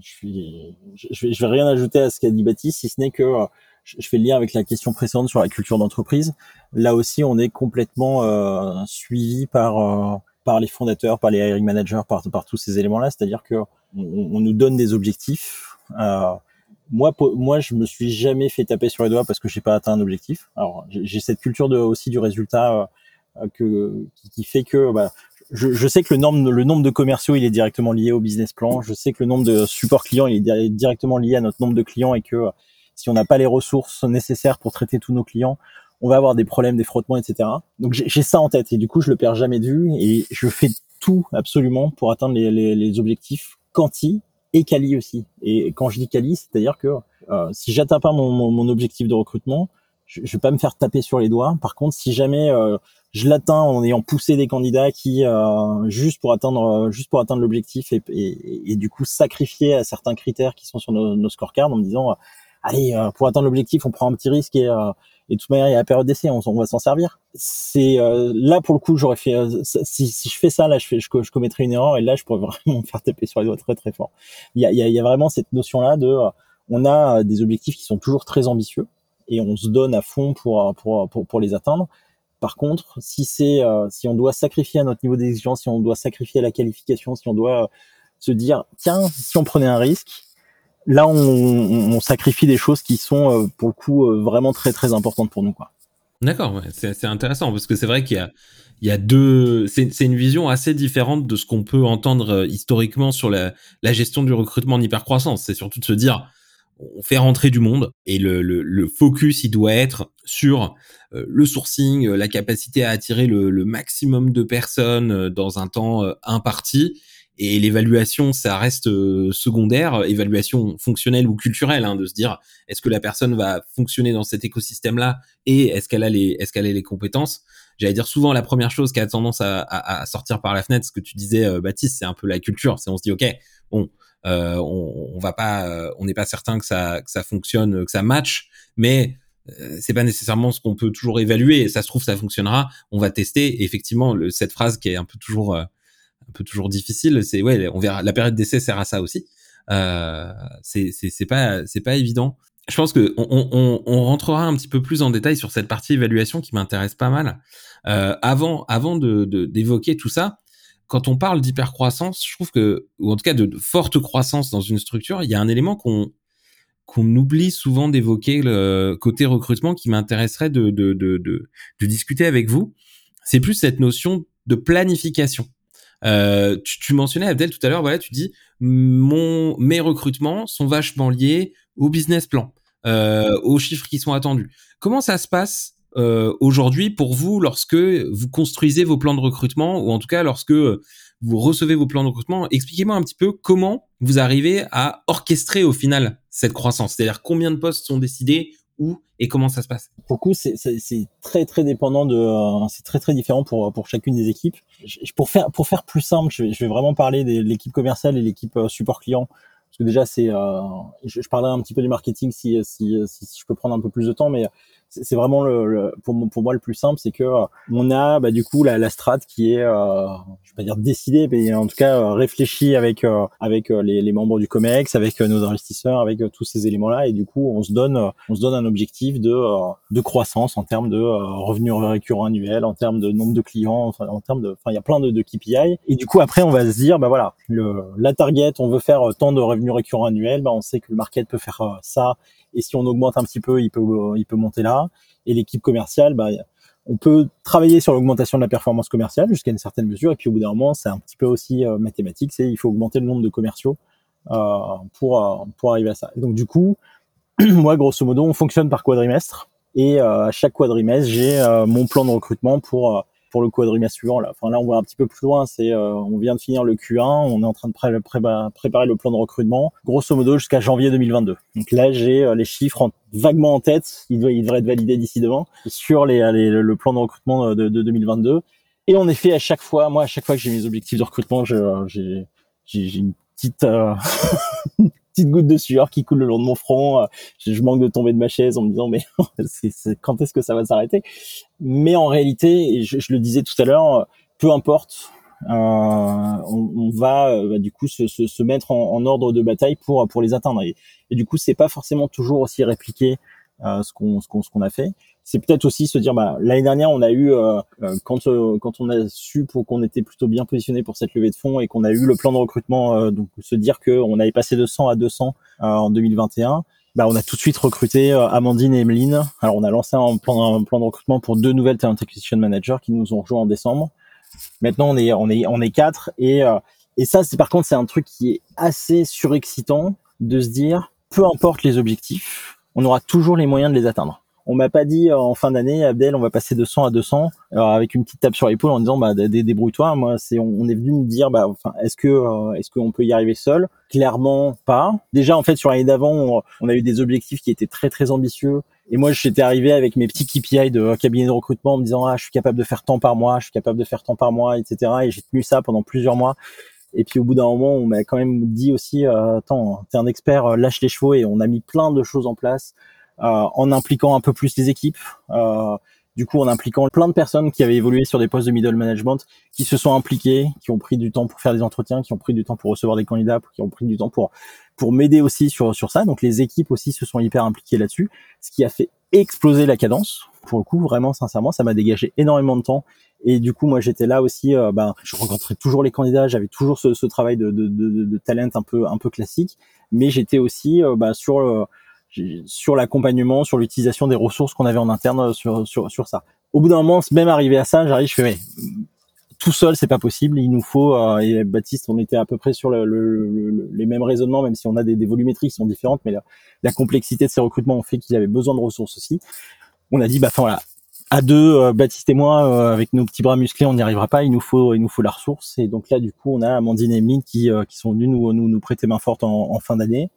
B: je, suis, vais, je vais rien ajouter à ce qu'a dit Baptiste, si ce n'est que euh, je, fais le lien avec la question précédente sur la culture d'entreprise. Là aussi, on est complètement euh, suivi par euh, par les fondateurs, par les hiring managers, par, par tous ces éléments-là. C'est-à-dire que on, on, nous donne des objectifs. Euh, moi, pour, moi, je me suis jamais fait taper sur les doigts parce que j'ai pas atteint un objectif. Alors, j'ai cette culture de, aussi du résultat euh, que qui, fait que bah, je, je, sais que le nombre, le nombre de commerciaux, il est directement lié au business plan. Je sais que le nombre de support clients, il est directement lié à notre nombre de clients et que si on n'a pas les ressources nécessaires pour traiter tous nos clients, on va avoir des problèmes, des frottements, etc. Donc j'ai ça en tête et du coup je le perds jamais de vue et je fais tout absolument pour atteindre les, les, les objectifs quanti et quali aussi. Et quand je dis quali, c'est-à-dire que euh, si j'atteins pas mon, mon, mon, objectif de recrutement, je, je vais pas me faire taper sur les doigts. Par contre, si jamais euh, je l'atteins en ayant poussé des candidats qui euh, juste pour atteindre juste pour atteindre l'objectif et, et, et, du coup sacrifier à certains critères qui sont sur nos, nos scorecards en me disant allez pour atteindre l'objectif on prend un petit risque et Et de toute manière, il y a la période d'essai, on, va s'en servir. C'est euh, là pour le coup, j'aurais fait. Euh, si, si, je fais ça, là, je, fais, je, commettrais une erreur et là, je pourrais *laughs* vraiment me faire taper sur les doigts très très fort. Il y a, y a, y a vraiment cette notion-là de, euh, on a des objectifs qui sont toujours très ambitieux et on se donne à fond pour pour pour, pour les atteindre. Par contre, si c'est si on doit sacrifier à notre niveau d'exigence, si on doit sacrifier à la qualification, si on doit se dire tiens, si on prenait un risque, là, on, sacrifie des choses qui sont, euh, pour le coup, euh, vraiment très, très importantes pour nous. Quoi.
A: D'accord, c'est intéressant parce que c'est vrai qu'il y a, deux. C'est une vision assez différente de ce qu'on peut entendre euh, historiquement sur la, gestion du recrutement en hypercroissance. C'est surtout de se dire, on fait rentrer du monde et le, focus il doit être sur le sourcing, la capacité à attirer le, maximum de personnes dans un temps imparti et l'évaluation, ça reste euh, secondaire, évaluation fonctionnelle ou culturelle, hein, de se dire est-ce que la personne va fonctionner dans cet écosystème-là et est-ce qu'elle a les, est-ce qu'elle a les compétences? J'allais dire souvent la première chose qui a tendance à, à, à, sortir par la fenêtre, ce que tu disais, euh, Baptiste, c'est un peu la culture. C'est on se dit ok, bon, euh, on, on, va pas, euh, on n'est pas certain que ça, que ça fonctionne, que ça match, mais c'est pas nécessairement ce qu'on peut toujours évaluer. Ça se trouve, ça fonctionnera. On va tester. Et effectivement, le, cette phrase qui est un peu toujours un peu toujours difficile. C'est ouais, on verra. La période d'essai sert à ça aussi. Euh, c'est c'est pas c'est pas évident. Je pense que on, on, on, rentrera un petit peu plus en détail sur cette partie évaluation qui m'intéresse pas mal. Euh, avant avant de d'évoquer tout ça, quand on parle d'hypercroissance, je trouve que ou en tout cas de, de, forte croissance dans une structure, il y a un élément qu'on qu'on oublie souvent d'évoquer le côté recrutement qui m'intéresserait de, de, de, de, de discuter avec vous. C'est plus cette notion de planification. Euh, tu, tu, mentionnais Abdel tout à l'heure, voilà, tu dis mon mes recrutements sont vachement liés au business plan, euh, aux chiffres qui sont attendus. Comment ça se passe euh, aujourd'hui pour vous lorsque vous construisez vos plans de recrutement ou en tout cas lorsque vous recevez vos plans de recrutement? Expliquez-moi un petit peu comment vous arrivez à orchestrer au final cette croissance, c'est-à-dire combien de postes sont décidés, et comment ça se passe
B: Pour le coup, c'est très très dépendant de, euh, c'est très très différent pour pour chacune des équipes. pour faire pour faire plus simple, je vais, je vais vraiment parler de l'équipe commerciale et l'équipe euh, support client parce que déjà c'est, euh, je, je, parlerai un petit peu du marketing si, si, si, si je peux prendre un peu plus de temps, mais c'est vraiment le, pour, pour moi le plus simple, c'est que euh, on a bah, du coup la, la strat qui est, euh, je vais pas dire décidée, mais en tout cas euh, réfléchie avec euh, avec les, les, membres du Comex, avec nos investisseurs, avec tous ces éléments-là, et du coup on se donne on se donne un objectif de de croissance en termes de revenus récurrents annuels, en termes de nombre de clients, enfin, en termes de, enfin il y a plein de, de KPI, et du coup après on va se dire bah voilà le la target, on veut faire tant de revenus récurrents annuels, bah on sait que le market peut faire ça et si on augmente un petit peu, il peut, il peut monter là. Et l'équipe commerciale, bah, on peut travailler sur l'augmentation de la performance commerciale jusqu'à une certaine mesure. Et puis au bout d'un moment, c'est un petit peu aussi euh, mathématique, c'est il faut augmenter le nombre de commerciaux euh, pour euh, pour arriver à ça. Donc du coup, *clears throat* moi grosso modo, on fonctionne par quadrimestre. Et à chaque quadrimestre, j'ai mon plan de recrutement pour pour le quadrimestre suivant. Là. Enfin, là, on va un petit peu plus loin. C'est, euh, on vient de finir le Q1, on est en train de préparer le plan de recrutement, grosso modo jusqu'à janvier 2022. Donc là, j'ai euh, les chiffres vaguement en tête. Il, doit, il devrait être validé d'ici demain sur les, le plan de recrutement de, 2022. Et en effet, à chaque fois, moi, à chaque fois que j'ai mes objectifs de recrutement, j'ai, une petite, euh, *laughs* petite goutte de sueur qui coule le long de mon front. Euh, je, manque de tomber de ma chaise en me disant mais *laughs* quand est-ce que ça va s'arrêter? Mais en réalité, je, le disais tout à l'heure, peu importe, euh, on, va euh, bah, du coup se, mettre en, ordre de bataille pour les atteindre. Et, du coup, c'est pas forcément toujours aussi répliqué ce qu'on a fait c'est peut-être aussi se dire bah l'année dernière on a eu euh, euh, quand euh, quand on a su pour qu'on était plutôt bien positionné pour cette levée de fonds et qu'on a eu le plan de recrutement donc se dire que on avait passé de 100 à 200 en 2021 bah on a tout de suite recruté Amandine et Emeline. Alors on a lancé un plan un plan de recrutement pour deux nouvelles talent acquisition managers qui nous ont rejoint en décembre. Maintenant on est on est on est quatre et et ça c'est par contre c'est un truc qui est assez surexcitant de se dire peu importe les objectifs on aura toujours les moyens de les atteindre on m'a pas dit euh, en fin d'année, Abdel, on va passer de 100 à 200, alors avec une petite tape sur l'épaule en disant bah débrouille-toi. Moi, c'est on est venu me dire bah enfin est-ce que euh, est-ce qu'on peut y arriver seul? Clairement pas. Déjà en fait sur l'année d'avant, on, a eu des objectifs qui étaient très très ambitieux. Et moi, j'étais arrivé avec mes petits KPI de euh, cabinet de recrutement en me disant ah je suis capable de faire tant par mois, je suis capable de faire tant par mois, etc. Et j'ai tenu ça pendant plusieurs mois. Et puis au bout d'un moment, on m'a quand même dit aussi, attends, t'es un expert, lâche les chevaux. Et on a mis plein de choses en place en impliquant un peu plus les équipes. du coup, en impliquant plein de personnes qui avaient évolué sur des postes de middle management, qui se sont impliquées, qui ont pris du temps pour faire des entretiens, qui ont pris du temps pour recevoir des candidats, qui ont pris du temps pour pour m'aider aussi sur sur ça. Donc les équipes aussi se sont hyper impliquées là-dessus, ce qui a fait exploser la cadence. Pour le coup, vraiment sincèrement, ça m'a dégagé énormément de temps. Et du coup, moi, j'étais là aussi. Euh, ben, je rencontrais toujours les candidats. J'avais toujours ce, ce travail de, de, de, de, talent un peu un peu classique, mais j'étais aussi euh, ben, sur euh, sur l'accompagnement, sur l'utilisation des ressources qu'on avait en interne sur, sur, sur ça. Au bout d'un moment, même arrivé à ça, j'arrive, je fais mais tout seul, c'est pas possible. Il nous faut, euh, et Baptiste, on était à peu près sur le, les mêmes raisonnements, même si on a des, des volumétries qui sont différentes, mais la, complexité de ces recrutements ont fait qu'il avait besoin de ressources aussi. On a dit, bah voilà, à deux, euh, Baptiste et moi, euh, avec nos petits bras musclés, on n'y arrivera pas. Il nous faut, il nous faut la ressource. Et donc là, du coup, on a Amandine et Emily qui, qui sont venus nous, nous, nous prêter main forte en fin d'année.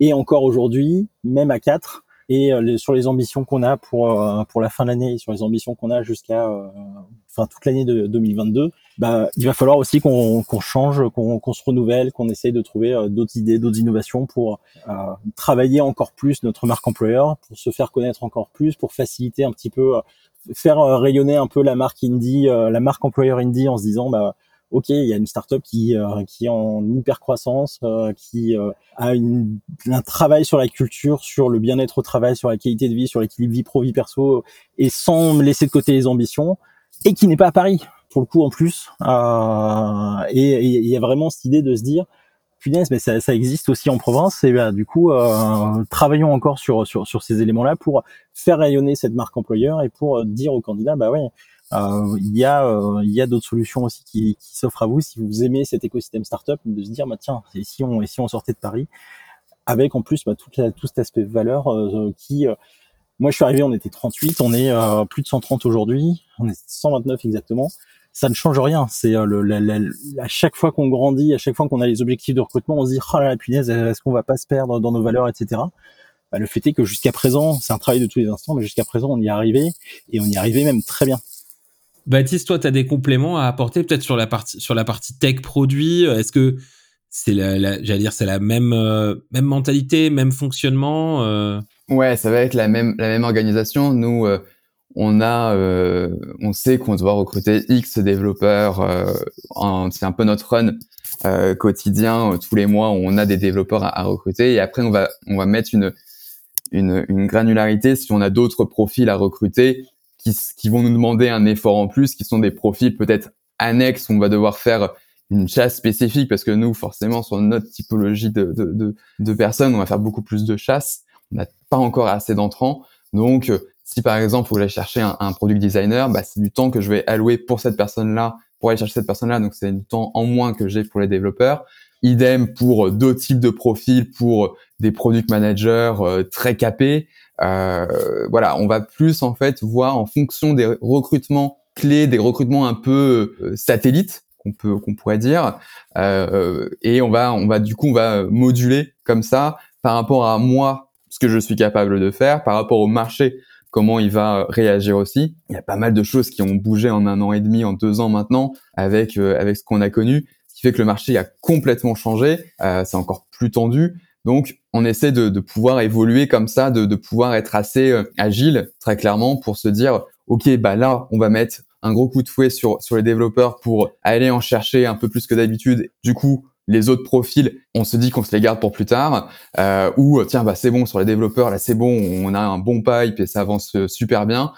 B: Et encore aujourd'hui, même à quatre, et euh, sur les ambitions qu'on a pour euh, pour la fin de l'année sur les ambitions qu'on a jusqu'à euh, toute l'année de 2022 bah il va falloir aussi qu'on qu'on change qu'on qu'on se renouvelle qu'on essaye de trouver d'autres idées d'autres innovations pour travailler encore plus notre marque employeur pour se faire connaître encore plus pour faciliter un petit peu faire rayonner un peu la marque indie la marque employeur indie en se disant bah ok, il y a une startup qui euh, qui est en hyper croissance, euh, qui euh, a une, un travail sur la culture, sur le bien-être au travail, sur la qualité de vie, sur l'équilibre vie pro vie perso, et sans laisser de côté les ambitions, et qui n'est pas à Paris pour le coup en plus. et il y a vraiment cette idée de se dire punaise, mais ça, ça existe aussi en province. Et bah, du coup, euh, travaillons encore sur, sur, sur ces éléments-là pour faire rayonner cette marque employeur et pour dire aux candidats, bah ouais, euh, il y a euh, il a d'autres solutions aussi qui, qui s'offrent à vous. Si vous aimez cet écosystème startup de se dire bah tiens et si on et si on sortait de Paris avec en plus bah, tout, tout cet aspect valeur euh, qui moi je suis arrivé on était 38 on est plus de 130 aujourd'hui on est 129 exactement. Ça ne change rien. C'est le, à chaque fois qu'on grandit à chaque fois qu'on a les objectifs de recrutement on se dit oh là la punaise est-ce qu'on va pas se perdre dans nos valeurs etc bah, le fait est que jusqu'à présent c'est un travail de tous les instants mais jusqu'à présent on y est arrivé et on y arrivé même très bien
A: Baptiste, toi, tu as des compléments à apporter peut-être sur la partie sur la partie tech produit. Est-ce que c'est la, j'allais dire c'est la même euh, même mentalité, même fonctionnement euh?
C: Ouais, ça va être la même la même organisation. Nous, euh, on a on sait qu'on doit recruter X développeurs. c'est un peu notre run quotidien. tous les mois, on a des développeurs à, à, recruter et après on va on va mettre une une, une granularité si on a d'autres profils à recruter qui, vont nous demander un effort en plus, qui sont des profils peut-être annexes où on va devoir faire une chasse spécifique parce que nous, forcément, sur notre typologie de, de, de, personnes, on va faire beaucoup plus de chasse. On n'a pas encore assez d'entrants. Donc, euh, si par exemple, vous voulez chercher un, un product designer, bah, c'est du temps que je vais allouer pour cette personne-là, pour aller chercher cette personne-là. Donc, c'est du temps en moins que j'ai pour les développeurs. Idem pour d'autres types de profils, pour des product managers euh, très capés. Euh, voilà, on va plus en fait voir en fonction des recrutements clés, des recrutements un peu euh, satellites qu'on peut qu'on pourrait dire, euh, et on va on va du coup on va moduler comme ça par rapport à moi ce que je suis capable de faire, par rapport au marché comment il va réagir aussi. Il y a pas mal de choses qui ont bougé en un an et demi, en deux ans maintenant, avec avec ce qu'on a connu, ce qui fait que le marché a complètement changé. Euh, c'est encore plus tendu. Donc, on essaie de, pouvoir évoluer comme ça, de, pouvoir être assez euh, agile, très clairement, pour se dire, ok, bah là, on va mettre un gros coup de fouet sur sur les développeurs pour aller en chercher un peu plus que d'habitude. Du coup, les autres profils, on se dit qu'on se les garde pour plus tard, euh, ou tiens, bah c'est bon sur les développeurs, là c'est bon, on a un bon pipe et ça avance euh, super bien.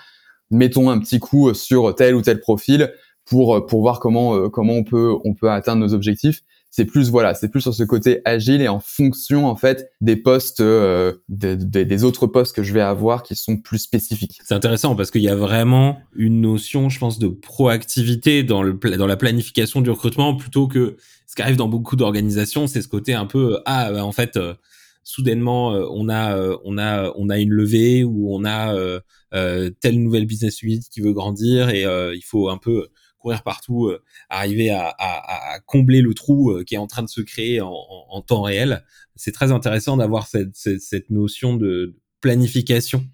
C: Mettons un petit coup sur tel ou tel profil pour pour voir comment comment on peut on peut atteindre nos objectifs c'est plus voilà, c'est plus sur ce côté agile et en fonction en fait des postes, euh, des, autres postes que je vais avoir qui sont plus spécifiques.
A: C'est intéressant parce qu'il y a vraiment une notion, je pense, de proactivité dans le dans la planification du recrutement plutôt que ce qui arrive dans beaucoup d'organisations, c'est ce côté un peu ah bah, en fait. Euh, soudainement euh, on a on a on a une levée ou on a telle nouvelle business unit qui veut grandir et il faut un peu courir partout, euh, arriver à, à, à, combler le trou euh, qui est en train de se créer en, en, temps réel. C'est très intéressant d'avoir cette, cette, cette, notion de planification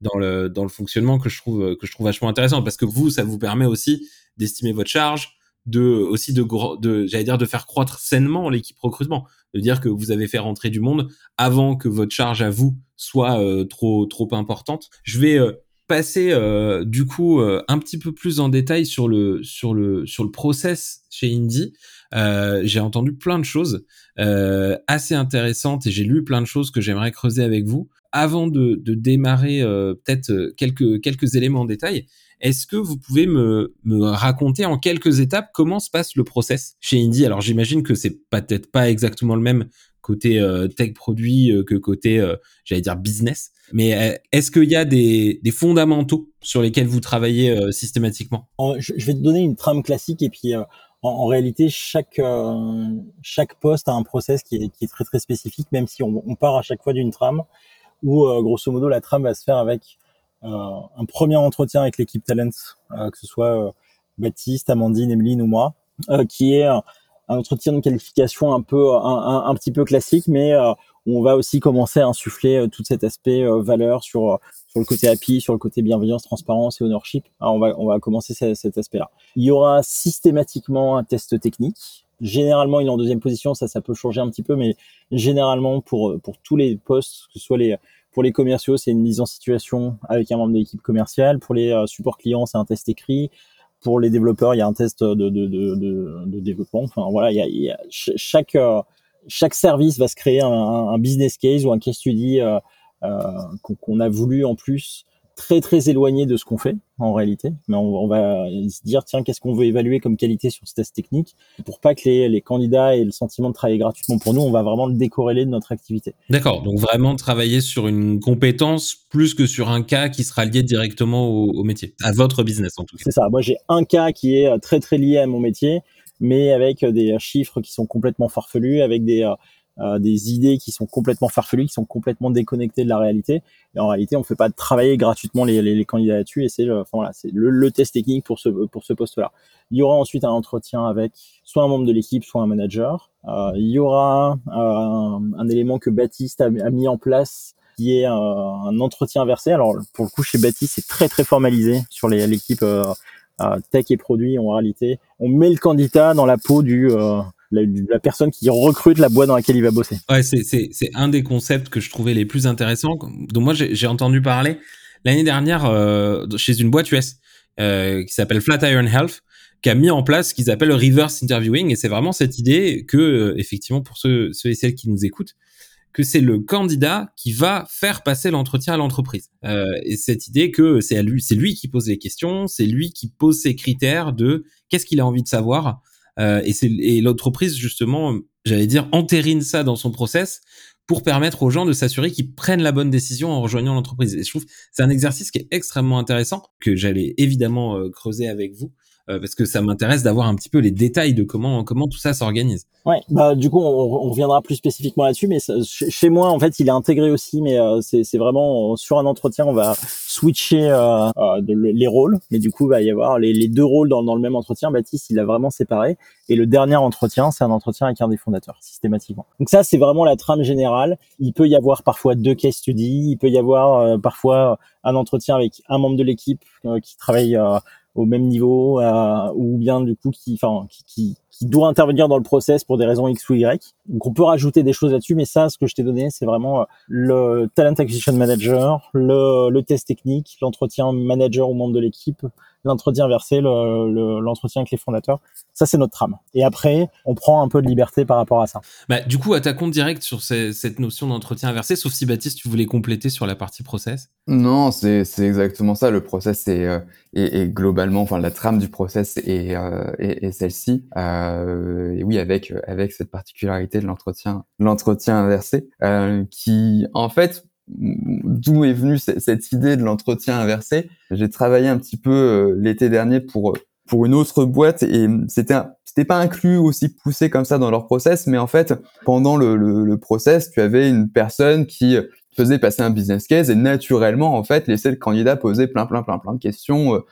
A: dans le dans le fonctionnement que je trouve que je trouve vachement intéressant parce que vous ça vous permet aussi d'estimer votre charge de aussi de, de j'allais dire de faire croître sainement l'équipe recrutement, de dire que vous avez fait rentrer du monde avant que votre charge à vous soit euh, trop trop importante. Je vais euh, passer euh, du coup un petit peu plus en détail sur le sur le sur le process chez Indie. j'ai entendu plein de choses assez intéressantes et j'ai lu plein de choses que j'aimerais creuser avec vous. Avant de, démarrer peut-être quelques quelques éléments en détail, est-ce que vous pouvez me, me raconter en quelques étapes comment se passe le process chez Indie? Alors j'imagine que c'est peut-être pas exactement le même côté euh, tech produit euh, que côté, euh, j'allais dire business. Mais est-ce qu'il y a des, fondamentaux sur lesquels vous travaillez systématiquement?
B: Je, vais te donner une trame classique et puis en, réalité chaque chaque poste a un process qui est, qui est très très spécifique, même si on, part à chaque fois d'une trame où grosso modo la trame va se faire avec un premier entretien avec l'équipe talent, que ce soit Baptiste, Amandine, Emeline ou moi, qui est un entretien de qualification un peu un, un, petit peu classique, mais on va aussi commencer à insuffler tout cet aspect valeur sur sur le côté API, sur le côté bienveillance, transparence et ownership. Alors on va on va commencer cet, cet aspect-là. Il y aura systématiquement un test technique. Généralement, il est en deuxième position, ça ça peut changer un petit peu, mais généralement pour pour tous les postes, que ce soit les pour les commerciaux, c'est une mise en situation avec un membre de l'équipe commerciale. Pour les euh, supports clients, c'est un test écrit. Pour les développeurs, il y a un test de, de, de, de, développement. Enfin voilà, il y a, il y a chaque euh, chaque service va se créer un, un, business case ou un case study euh, euh qu'on a voulu en plus très très éloigné de ce qu'on fait en réalité, mais on, va se dire tiens qu'est-ce qu'on veut évaluer comme qualité sur ce test technique pour pas que les, les, candidats aient le sentiment de travailler gratuitement pour nous, on va vraiment le décorréler de notre activité.
A: D'accord, donc vraiment travailler sur une compétence plus que sur un cas qui sera lié directement au, au métier, à votre business en tout cas.
B: C'est ça, moi j'ai un cas qui est très très lié à mon métier, mais avec des chiffres qui sont complètement farfelus, avec des euh, des idées qui sont complètement farfelues, qui sont complètement déconnectées de la réalité. Et en réalité, on ne fait pas travailler gratuitement les, les, les candidats là-dessus. Et c'est enfin, voilà, le, le, test technique pour ce pour ce poste-là. Il y aura ensuite un entretien avec soit un membre de l'équipe, soit un manager. Euh, il y aura euh, un, élément que Baptiste a, a, mis en place qui est un entretien inversé. Alors pour le coup, chez Baptiste, c'est très très formalisé sur l'équipe tech et produit en réalité. On met le candidat dans la peau du la, la, personne qui recrute la boîte dans laquelle il va bosser.
A: Ouais, c'est, un des concepts que je trouvais les plus intéressants. Donc moi, j'ai, entendu parler l'année dernière euh, chez une boîte US euh, qui s'appelle Flatiron Health, qui a mis en place ce qu'ils appellent reverse interviewing. Et c'est vraiment cette idée que, euh, effectivement, pour ceux, et celles qui nous écoutent, que c'est le candidat qui va faire passer l'entretien à l'entreprise. Et cette idée que c'est lui, c'est lui qui pose les questions, c'est lui qui pose ses critères de qu'est-ce qu'il a envie de savoir euh, et c'est et l'entreprise justement, j'allais dire, entérine ça dans son process pour permettre aux gens de s'assurer qu'ils prennent la bonne décision en rejoignant l'entreprise. Et je trouve c'est un exercice qui est extrêmement intéressant que j'allais évidemment euh, creuser avec vous parce que ça m'intéresse d'avoir un petit peu les détails de comment comment tout ça s'organise.
B: Ouais, bah du coup on, on reviendra plus spécifiquement là-dessus, mais chez moi en fait il est intégré aussi, mais euh, c'est vraiment sur un entretien on va switcher euh, euh les rôles, mais du coup il va y avoir les, les deux rôles dans, dans, le même entretien. Baptiste il a vraiment séparé, et le dernier entretien c'est un entretien avec un des fondateurs systématiquement. Donc ça c'est vraiment la trame générale. Il peut y avoir parfois deux case studies, il peut y avoir parfois un entretien avec un membre de l'équipe qui travaille au même niveau ou bien du coup qui enfin qui, qui, qui, doit intervenir dans le process pour des raisons X ou Y. Donc on peut rajouter des choses là-dessus mais ça ce que je t'ai donné c'est vraiment euh, le talent acquisition manager, le, le test technique, l'entretien manager ou membre de l'équipe, l'entretien versé, l'entretien le, avec les fondateurs. Ça, c'est notre trame. Et après, on prend un peu de liberté par rapport à ça.
A: Bah, du coup, à ta compte direct sur ces, cette notion d'entretien inversé, sauf si Baptiste, tu voulais compléter sur la partie process?
C: Non, c'est exactement ça. Le process est, euh, est, est, globalement, enfin, la trame du process est, euh, est, est celle-ci. Euh, et oui, avec, avec cette particularité de l'entretien l'entretien inversé, euh, qui, en fait, d'où est venue cette idée de l'entretien inversé. J'ai travaillé un petit peu euh, l'été dernier pour pour une autre boîte et c'était c'était pas inclus aussi poussé comme ça dans leur process, mais en fait pendant le, le, le, process, tu avais une personne qui faisait passer un business case et naturellement en fait laissait le candidat poser plein plein plein plein de questions euh, euh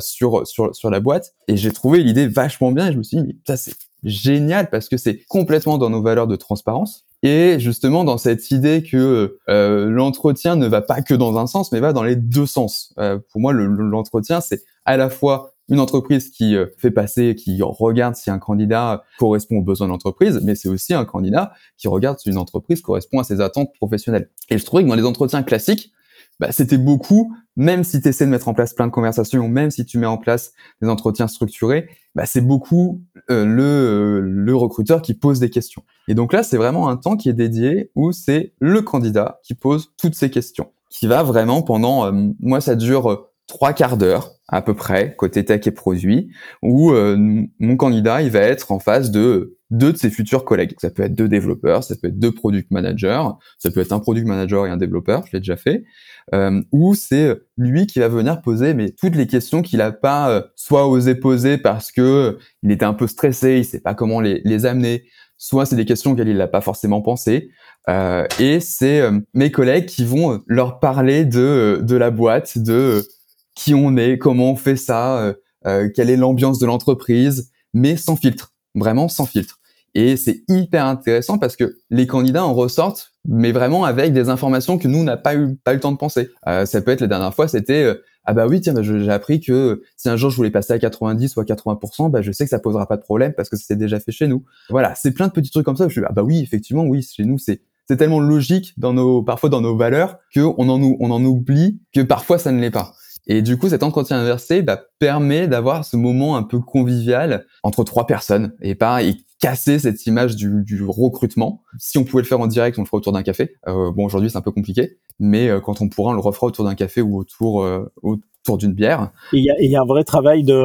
C: sur sur sur la boîte et j'ai trouvé l'idée vachement bien et je me suis dit mais ça c'est génial parce que c'est complètement dans nos valeurs de transparence et justement dans cette idée que euh, l'entretien ne va pas que dans un sens, mais va dans les deux sens. Euh, pour moi, l'entretien, c'est à la fois une entreprise qui euh, fait passer, qui regarde si un candidat correspond aux besoins de l'entreprise, mais c'est aussi un candidat qui regarde si une entreprise correspond à ses attentes professionnelles. Et je trouvais que dans les entretiens classiques, bah, c'était beaucoup, même si tu essaies de mettre en place plein de conversations, même si tu mets en place des entretiens structurés, bah, c'est beaucoup euh, le, euh, le recruteur qui pose des questions. Et donc là, c'est vraiment un temps qui est dédié où c'est le candidat qui pose toutes ces questions, qui va vraiment pendant, euh, moi ça dure trois quarts d'heure à peu près côté tech et produit, où mon candidat il va être en face de deux de ses futurs collègues. Ça peut être deux développeurs, ça peut être deux product managers, ça peut être un product manager et un développeur, je l'ai déjà fait, euh, ou c'est lui qui va venir poser mais toutes les questions qu'il a pas euh, soit osé poser parce que euh, il était un peu stressé, il sait pas comment les, les amener, soit c'est des questions auxquelles il n'a pas forcément pensé, euh, et c'est euh, mes collègues qui vont leur parler de de la boîte, de qui on est, comment on fait ça, quelle est l'ambiance de l'entreprise, mais sans filtre, vraiment sans filtre. Et c'est hyper intéressant parce que les candidats en ressortent, mais vraiment avec des informations que nous n'a pas eu pas eu le temps de penser. Euh, ça peut être la dernière fois, c'était euh, ah bah oui tiens bah, j'ai appris que si un jour je voulais passer à 90 ou à 80%, bah je sais que ça posera pas de problème parce que c'était déjà fait chez nous. Voilà, c'est plein de petits trucs comme ça. Où je dis ah bah oui effectivement oui chez nous c'est c'est tellement logique dans nos parfois dans nos valeurs que on en on en oublie que parfois ça ne l'est pas. Et du coup, cet entretien inversé bah, permet d'avoir ce moment un peu convivial entre trois personnes et pas et casser cette image du, du, recrutement. Si on pouvait le faire en direct, on le ferait autour d'un café. Euh, bon, aujourd'hui, c'est un peu compliqué, mais euh, quand on pourra, on le refera autour d'un café ou autour euh, autour d'une bière.
B: Il y, a, y a un vrai travail de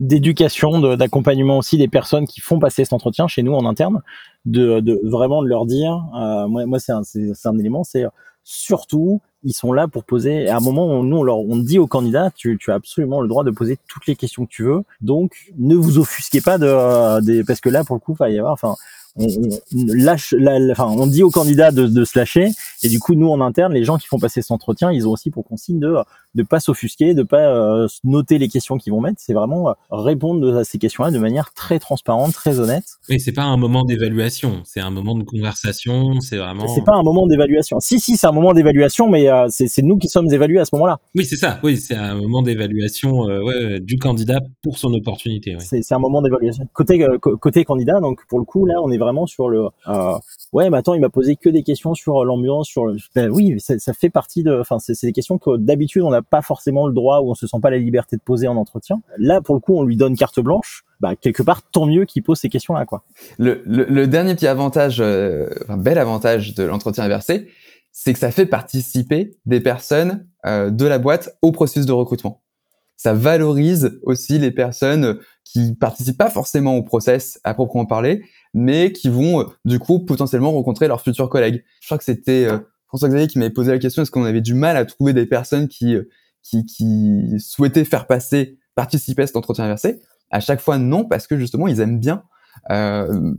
B: d'éducation, d'accompagnement aussi des personnes qui font passer cet entretien chez nous en interne, de, de vraiment de leur dire. Euh, moi, moi c'est un, un élément, c'est surtout ils sont là pour poser. À un moment, on, nous, on, leur, on dit aux candidats, tu, tu, as absolument le droit de poser toutes les questions que tu veux. Donc, ne vous offusquez pas de, euh, parce que là, pour le coup, il va y avoir, enfin, on, lâche, enfin, on dit aux candidats de, de, se lâcher, et du coup, nous en interne, les gens qui font passer cet entretien, ils ont aussi pour consigne de de pas s'offusquer, de pas euh, noter les questions qu'ils vont mettre. C'est vraiment euh, répondre à ces questions-là de manière très transparente, très honnête.
A: Oui, c'est pas un moment d'évaluation, c'est un moment de conversation, c'est vraiment.
B: C'est pas un moment d'évaluation. Si, si, c'est un moment d'évaluation, mais euh, c'est nous qui sommes évalués à ce moment-là.
A: Oui, c'est ça. Oui, c'est un moment d'évaluation ouais, du candidat pour son opportunité.
B: C'est un moment d'évaluation côté côté candidat. Donc pour le coup, là, on est vraiment sur le. ouais, mais attends, il m'a posé que des questions sur l'ambiance, sur. Ben, oui, ça, fait partie de. Enfin, c'est des questions que d'habitude on a pas forcément le droit ou on se sent pas la liberté de poser en entretien. Là, pour le coup, on lui donne carte blanche. Bah, quelque part, tant mieux qu'il pose ces questions-là, quoi.
C: Le, dernier petit avantage, euh, bel avantage de l'entretien inversé, c'est que ça fait participer des personnes euh, de la boîte au processus de recrutement. Ça valorise aussi les personnes qui participent pas forcément au process à proprement parler, mais qui vont euh, du coup potentiellement rencontrer leurs futurs collègues. Je crois que c'était François-Xavier qui m'avait posé la question est-ce qu'on avait du mal à trouver des personnes qui, euh, qui, qui souhaitaient faire passer, participer à cet entretien inversé? À chaque fois, non, parce que justement, ils aiment bien euh,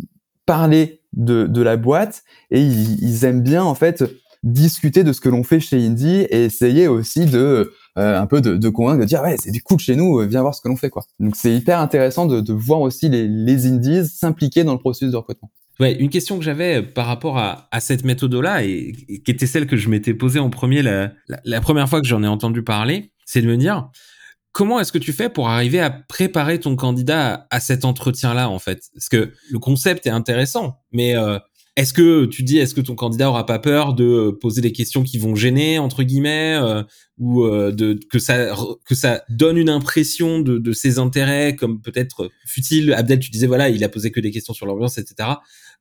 C: parler de, de la boîte et ils, aiment bien en fait discuter de ce que l'on fait chez Indie et essayer aussi de euh, un peu de, de, convaincre, de dire ouais c'est du cool chez nous, viens voir ce que l'on fait quoi. Donc c'est hyper intéressant de, de voir aussi les, les indies s'impliquer dans le processus de recrutement.
A: Ouais, une question que j'avais par rapport à, à cette méthode-là et, qui était celle que je m'étais posée en premier la, la, première fois que j'en ai entendu parler, c'est de me dire comment est-ce que tu fais pour arriver à préparer ton candidat à, cet entretien-là en fait? Parce que le concept est intéressant, mais euh, est-ce que tu dis, est-ce que ton candidat aura pas peur de poser des questions qui vont gêner entre guillemets, euh, ou euh, de que ça que ça donne une impression de, de ses intérêts comme peut-être futile. Abdel, tu disais voilà, il a posé que des questions sur l'ambiance, etc.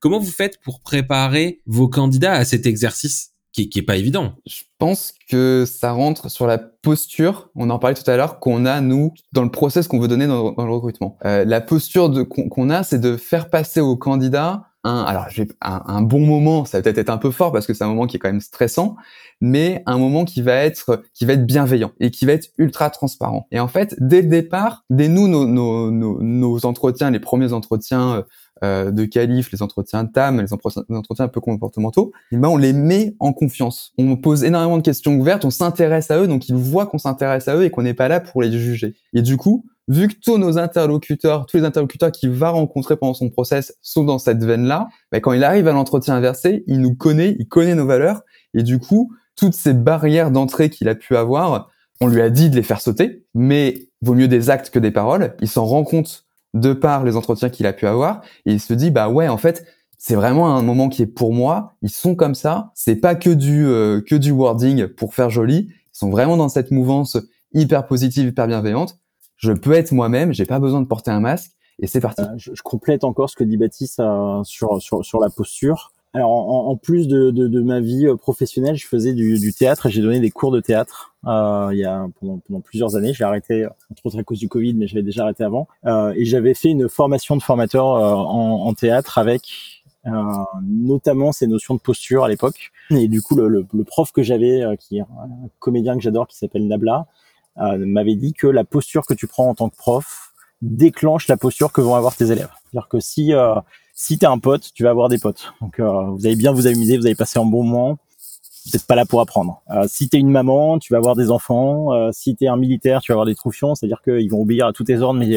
A: Comment vous faites pour préparer vos candidats à cet exercice qui, qui est pas évident?
C: Je pense que ça rentre sur la posture. On en parlait tout à l'heure qu'on a nous dans le process qu'on veut donner dans, dans le recrutement. Euh, la posture qu'on a, c'est de faire passer au candidat un, alors un, un, bon moment, ça va peut-être être un peu fort parce que c'est un moment qui est quand même stressant, mais un moment qui va être qui va être bienveillant et qui va être ultra transparent. Et en fait, dès le départ, dès nous nos, nos, nos, nos entretiens, les premiers entretiens euh, de qualif, les entretiens TAM, les entretiens un peu comportementaux, eh ben on les met en confiance. On pose énormément de questions ouvertes, on s'intéresse à eux, donc ils voient qu'on s'intéresse à eux et qu'on n'est pas là pour les juger. Et du coup, vu que tous nos interlocuteurs, tous les interlocuteurs qu'il va rencontrer pendant son process sont dans cette veine-là, bah, quand il arrive à l'entretien inversé, il nous connaît, il connaît nos valeurs, et du coup, toutes ces barrières d'entrée qu'il a pu avoir On lui a dit de les faire sauter, mais vaut mieux des actes que des paroles. Il s'en rend compte de par les entretiens qu'il a pu avoir et il se dit bah ouais en fait c'est vraiment un moment qui est pour moi. Ils sont comme ça. C'est pas que du euh, que du wording pour faire joli. Ils sont vraiment dans cette mouvance hyper positive, hyper bienveillante. Je peux être moi-même. J'ai pas besoin de porter un masque et c'est parti. Euh,
B: je, complète encore ce que dit Baptiste euh, sur, sur sur la posture. Alors, en, en plus de, de, de, ma vie euh, professionnelle, je faisais du, du théâtre et j'ai donné des cours de théâtre euh, il y a pendant, pendant plusieurs années. J'ai arrêté entre autres à cause du Covid, mais j'avais déjà arrêté avant. Euh, et j'avais fait une formation de formateur euh, en, en, théâtre avec notamment ces notions de posture à l'époque. Et du coup, le, le, le prof que j'avais, qui est un comédien que j'adore, qui s'appelle Nabla, m'avait dit que la posture que tu prends en tant que prof déclenche la posture que vont avoir tes élèves. C'est-à-dire que si si t'es un pote, tu vas avoir des potes. Donc euh, vous allez bien vous amuser, vous allez passer un bon moment. Vous n'êtes pas là pour apprendre. Euh, si t'es une maman, tu vas avoir des enfants. Euh, si t'es un militaire, tu vas avoir des troufions. C'est-à-dire qu'ils vont obéir à tous tes ordres, mais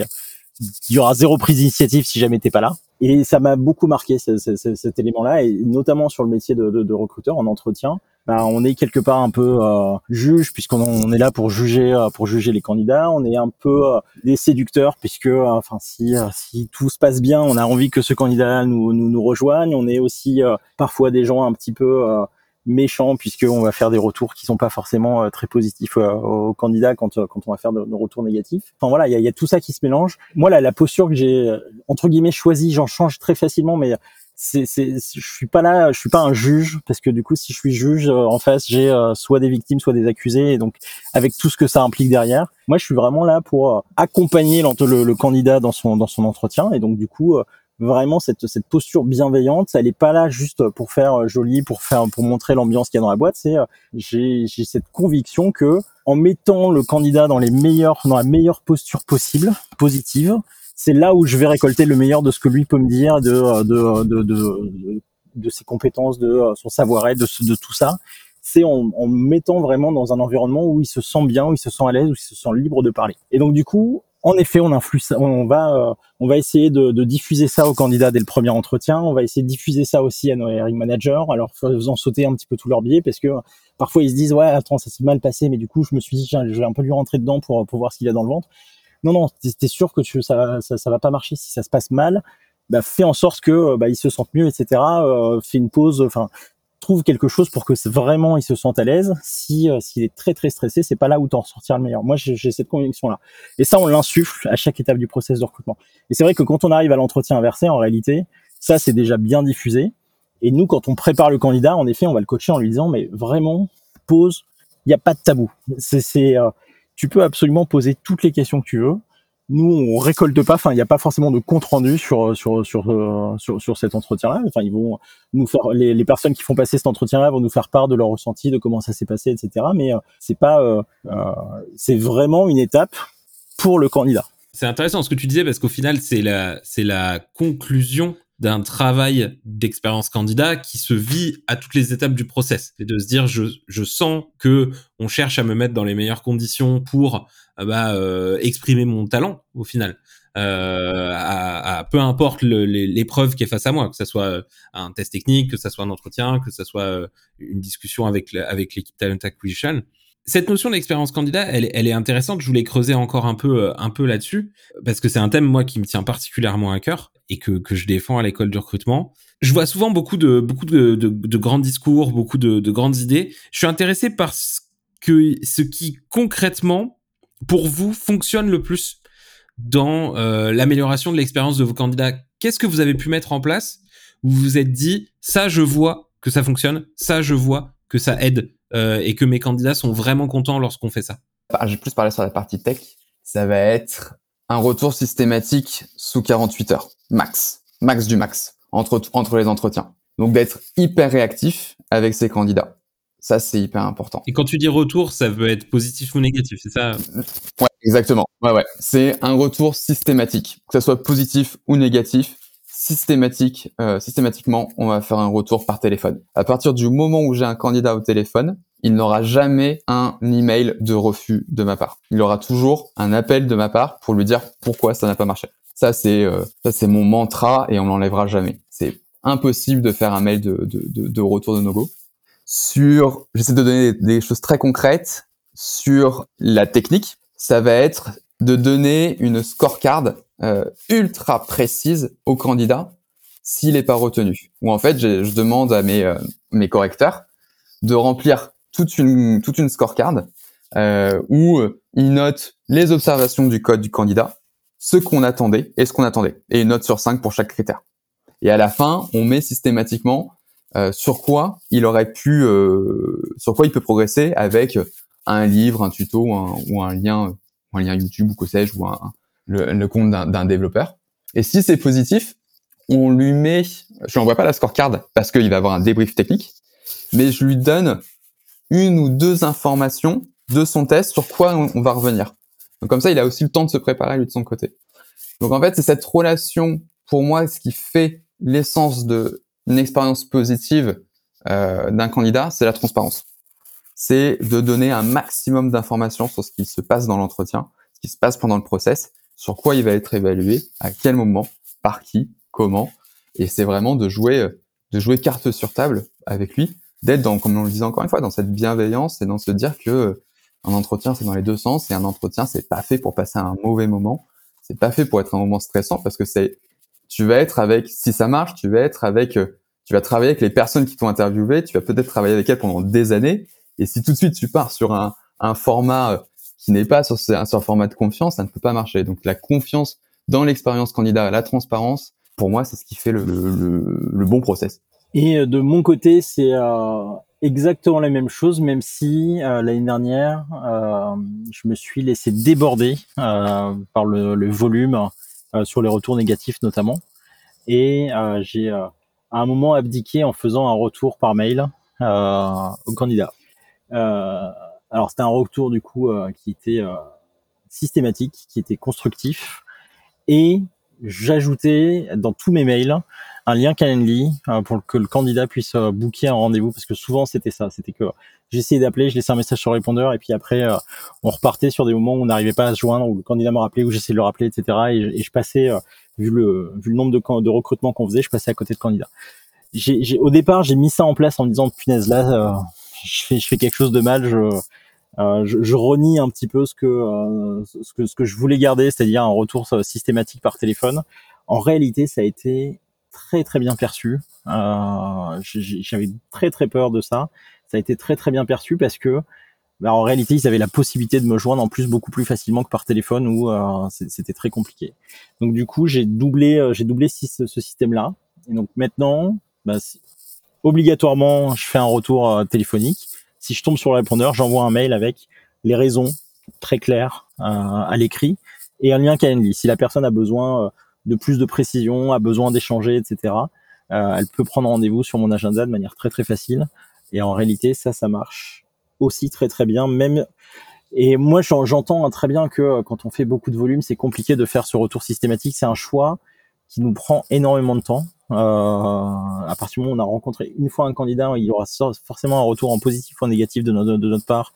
B: il y aura zéro prise d'initiative si jamais t'es pas là. Et ça m'a beaucoup marqué cet élément-là, et notamment sur le métier de, de, de recruteur en entretien. Bah, on est quelque part un peu euh, juge puisqu'on on est là pour juger euh, pour juger les candidats. On est un peu euh, des séducteurs puisque enfin si si tout se passe bien, on a envie que ce candidat nous nous, nous rejoigne. On est aussi parfois des gens un petit peu méchants puisqu'on va faire des retours qui sont pas forcément très positifs aux candidats quand quand on va faire de, retours négatifs. Enfin voilà, il y a, y a, tout ça qui se mélange. Moi la, la posture que j'ai entre guillemets choisie, j'en change très facilement, mais c'est, je suis pas là, je suis pas un juge parce que du coup, si je suis juge euh, en face, j'ai euh, soit des victimes, soit des accusés, et donc avec tout ce que ça implique derrière. Moi, je suis vraiment là pour euh, accompagner le, candidat dans son dans son entretien, et donc du coup, vraiment cette cette posture bienveillante, elle est pas là juste pour faire joli, pour faire pour montrer l'ambiance qu'il y a dans la boîte. C'est j'ai j'ai cette conviction que en mettant le candidat dans les meilleurs dans la meilleure posture possible, positive, c'est là où je vais récolter le meilleur de ce que lui peut me dire, de, de, de, de, de ses compétences, de son savoir-être, de, de tout ça. C'est en, en mettant vraiment dans un environnement où il se sent bien, où il se sent à l'aise, où il se sent libre de parler. Et donc du coup, en effet, on influe ça, on va, euh, on va essayer de, de, diffuser ça aux candidats dès le premier entretien. On va essayer de diffuser ça aussi à nos hiring managers, alors faisant sauter un petit peu tous leurs biais, parce que parfois ils se disent ouais, attends, ça s'est mal passé, mais du coup, je me suis dit, je vais un peu lui rentrer dedans pour, pour voir ce qu'il a dans le ventre non, non, t'es sûr que tu, ça, ça, ça, va pas marcher. Si ça se passe mal, bah, fais en sorte que euh, bah, ils se sentent mieux, etc. Euh, fais une pause, enfin, trouve quelque chose pour que vraiment ils se sentent à l'aise. Si euh, s'il est très très stressé, c'est pas là où t'en sortir le meilleur. Moi, j'ai cette conviction là. Et ça, on l'insuffle à chaque étape du process de recrutement. Et c'est vrai que quand on arrive à l'entretien inversé, en réalité, ça c'est déjà bien diffusé. Et nous, quand on prépare le candidat, en effet, on va le coacher en lui disant, mais vraiment, pause, il n'y a pas de tabou. C'est euh, tu peux absolument poser toutes les questions que tu veux. Nous, on récolte pas, enfin, il n'y a pas forcément de compte rendu sur sur sur euh, sur, sur cet entretien-là. Enfin, ils vont nous faire les, personnes qui font passer cet entretien-là vont nous faire part de leur ressenti, de comment ça s'est passé, etc. Mais euh, c'est pas, euh, euh, c'est vraiment une étape pour le candidat.
A: C'est intéressant ce que tu disais parce qu'au final, c'est la c'est la conclusion d'un travail d'expérience candidat qui se vit à toutes les étapes du process. C'est de se dire, je, je sens que on cherche à me mettre dans les meilleures conditions pour euh, bah, euh, exprimer mon talent au final. Euh, à, à, peu importe l'épreuve qui est face à moi, que ce soit un test technique, que ce soit un entretien, que ce soit euh, une discussion avec, avec l'équipe Talent Acquisition cette notion d'expérience candidat, elle, est intéressante. Je voulais creuser encore un peu, un peu là-dessus parce que c'est un thème moi qui me tient particulièrement à cœur et que, que je défends à l'école du recrutement. Je vois souvent beaucoup de grands discours, beaucoup de, de, grandes idées. Je suis intéressé par ce que ce qui concrètement pour vous fonctionne le plus dans euh, l'amélioration de l'expérience de vos candidats. Qu'est-ce que vous avez pu mettre en place où vous vous êtes dit ça je vois que ça fonctionne, ça je vois que ça aide euh, et que mes candidats sont vraiment contents lorsqu'on fait ça.
C: Bah, J'ai plus parlé sur la partie tech. Ça va être un retour systématique sous 48 heures, max, max du max, entre, entre les entretiens. Donc d'être hyper réactif avec ses candidats. Ça, c'est hyper important.
A: Et quand tu dis retour, ça veut être positif ou négatif, c'est ça?
C: Ouais, exactement. Ouais, ouais. C'est un retour systématique, que ça soit positif ou négatif systématique, euh, systématiquement, on va faire un retour par téléphone. À partir du moment où j'ai un candidat au téléphone, il n'aura jamais un email de refus de ma part. Il aura toujours un appel de ma part pour lui dire pourquoi ça n'a pas marché. Ça c'est euh, ça c'est mon mantra et on l'enlèvera jamais. C'est impossible de faire un mail de, de, de, de retour de no go. Sur, j'essaie de donner des choses très concrètes sur la technique, ça va être de donner une scorecard euh, ultra précise au candidat s'il n'est pas retenu. Ou en fait, je, demande à mes, euh, mes correcteurs de remplir toute une, toute une scorecard euh, où ils notent les observations du code du candidat, ce qu'on attendait et ce qu'on attendait, et une note sur 5 pour chaque critère. Et à la fin, on met systématiquement euh, sur quoi il aurait pu, euh, sur quoi il peut progresser avec un livre, un tuto un, ou un lien, un lien YouTube ou que sais-je, ou un, le, compte d'un développeur. Et si c'est positif, on lui met, je lui envoie pas la scorecard parce qu'il va avoir un débrief technique, mais je lui donne une ou deux informations de son test sur quoi on, va revenir. Donc comme ça, il a aussi le temps de se préparer lui de son côté. Donc en fait, c'est cette relation, pour moi, ce qui fait l'essence de une expérience positive euh, d'un candidat, c'est la transparence. C'est de donner un maximum d'informations sur ce qui se passe dans l'entretien, ce qui se passe pendant le process, sur quoi il va être évalué, à quel moment, par qui, comment. Et c'est vraiment de jouer, de jouer carte sur table avec lui, d'être dans, comme on le disait encore une fois, dans cette bienveillance et dans se dire que un entretien c'est dans les deux sens et un entretien c'est pas fait pour passer un mauvais moment, c'est pas fait pour être un moment stressant parce que c'est tu vas être avec, si ça marche, tu vas être avec, euh, tu vas travailler avec les personnes qui t'ont interviewé, tu vas peut-être travailler avec elles pendant des années. Et si tout de suite tu pars sur un, un format euh, qui n'est pas sur, sur un format de confiance, ça ne peut pas marcher. Donc la confiance dans l'expérience candidat, la transparence, pour moi, c'est ce qui fait le, le, le, bon process.
B: Et euh, de mon côté, c'est euh, exactement la même chose, même si euh, l'année dernière, euh, je me suis laissé déborder par le, le volume euh, sur les retours négatifs notamment. Et euh, j'ai euh, à un moment abdiqué en faisant un retour par mail au candidat. Alors c'était un retour du coup qui était systématique, qui était constructif, et j'ajoutais dans tous mes mails un lien Calendly euh, pour que le candidat puisse euh, booker un rendez-vous parce que souvent c'était ça, c'était que j'essayais d'appeler, je laissais un message sur répondeur et puis après euh, on repartait sur des moments où on n'arrivait pas à se joindre, où le candidat me rappelait, où j'essayais de le rappeler, etc. Et, je passais, vu le vu le nombre de, de recrutements qu'on faisait, je passais à côté de candidats. J'ai, au départ, j'ai mis ça en place en me disant punaise là, je fais je fais quelque chose de mal, je je, je, renie un petit peu ce que, ce que ce que je voulais garder, c'est-à-dire un retour systématique par téléphone. En réalité, ça a été très très bien perçu. Euh, J'avais très très peur de ça. Ça a été très très bien perçu parce que bah, en réalité, ils avaient la possibilité de me joindre en plus beaucoup plus facilement que par téléphone où euh, c'était très compliqué. Donc du coup, j'ai doublé, euh, j'ai doublé ce, ce système-là. Et donc maintenant, bah, obligatoirement, je fais un retour euh, téléphonique. Si je tombe sur le répondeur, j'envoie un mail avec les raisons très claires euh, à l'écrit et un lien Calendly. Si la personne a besoin de plus de précision, a besoin d'échanger, etc. Euh, elle peut prendre rendez-vous sur mon agenda de manière très très facile. Et en réalité, ça, ça marche aussi très très bien. Même et moi, j'entends très bien que euh, quand on fait beaucoup de volume, c'est compliqué de faire ce retour systématique. C'est un choix qui nous prend énormément de temps. Euh, à partir du moment où on a rencontré une fois un candidat, il y aura forcément un retour en positif ou en négatif de notre, de notre part.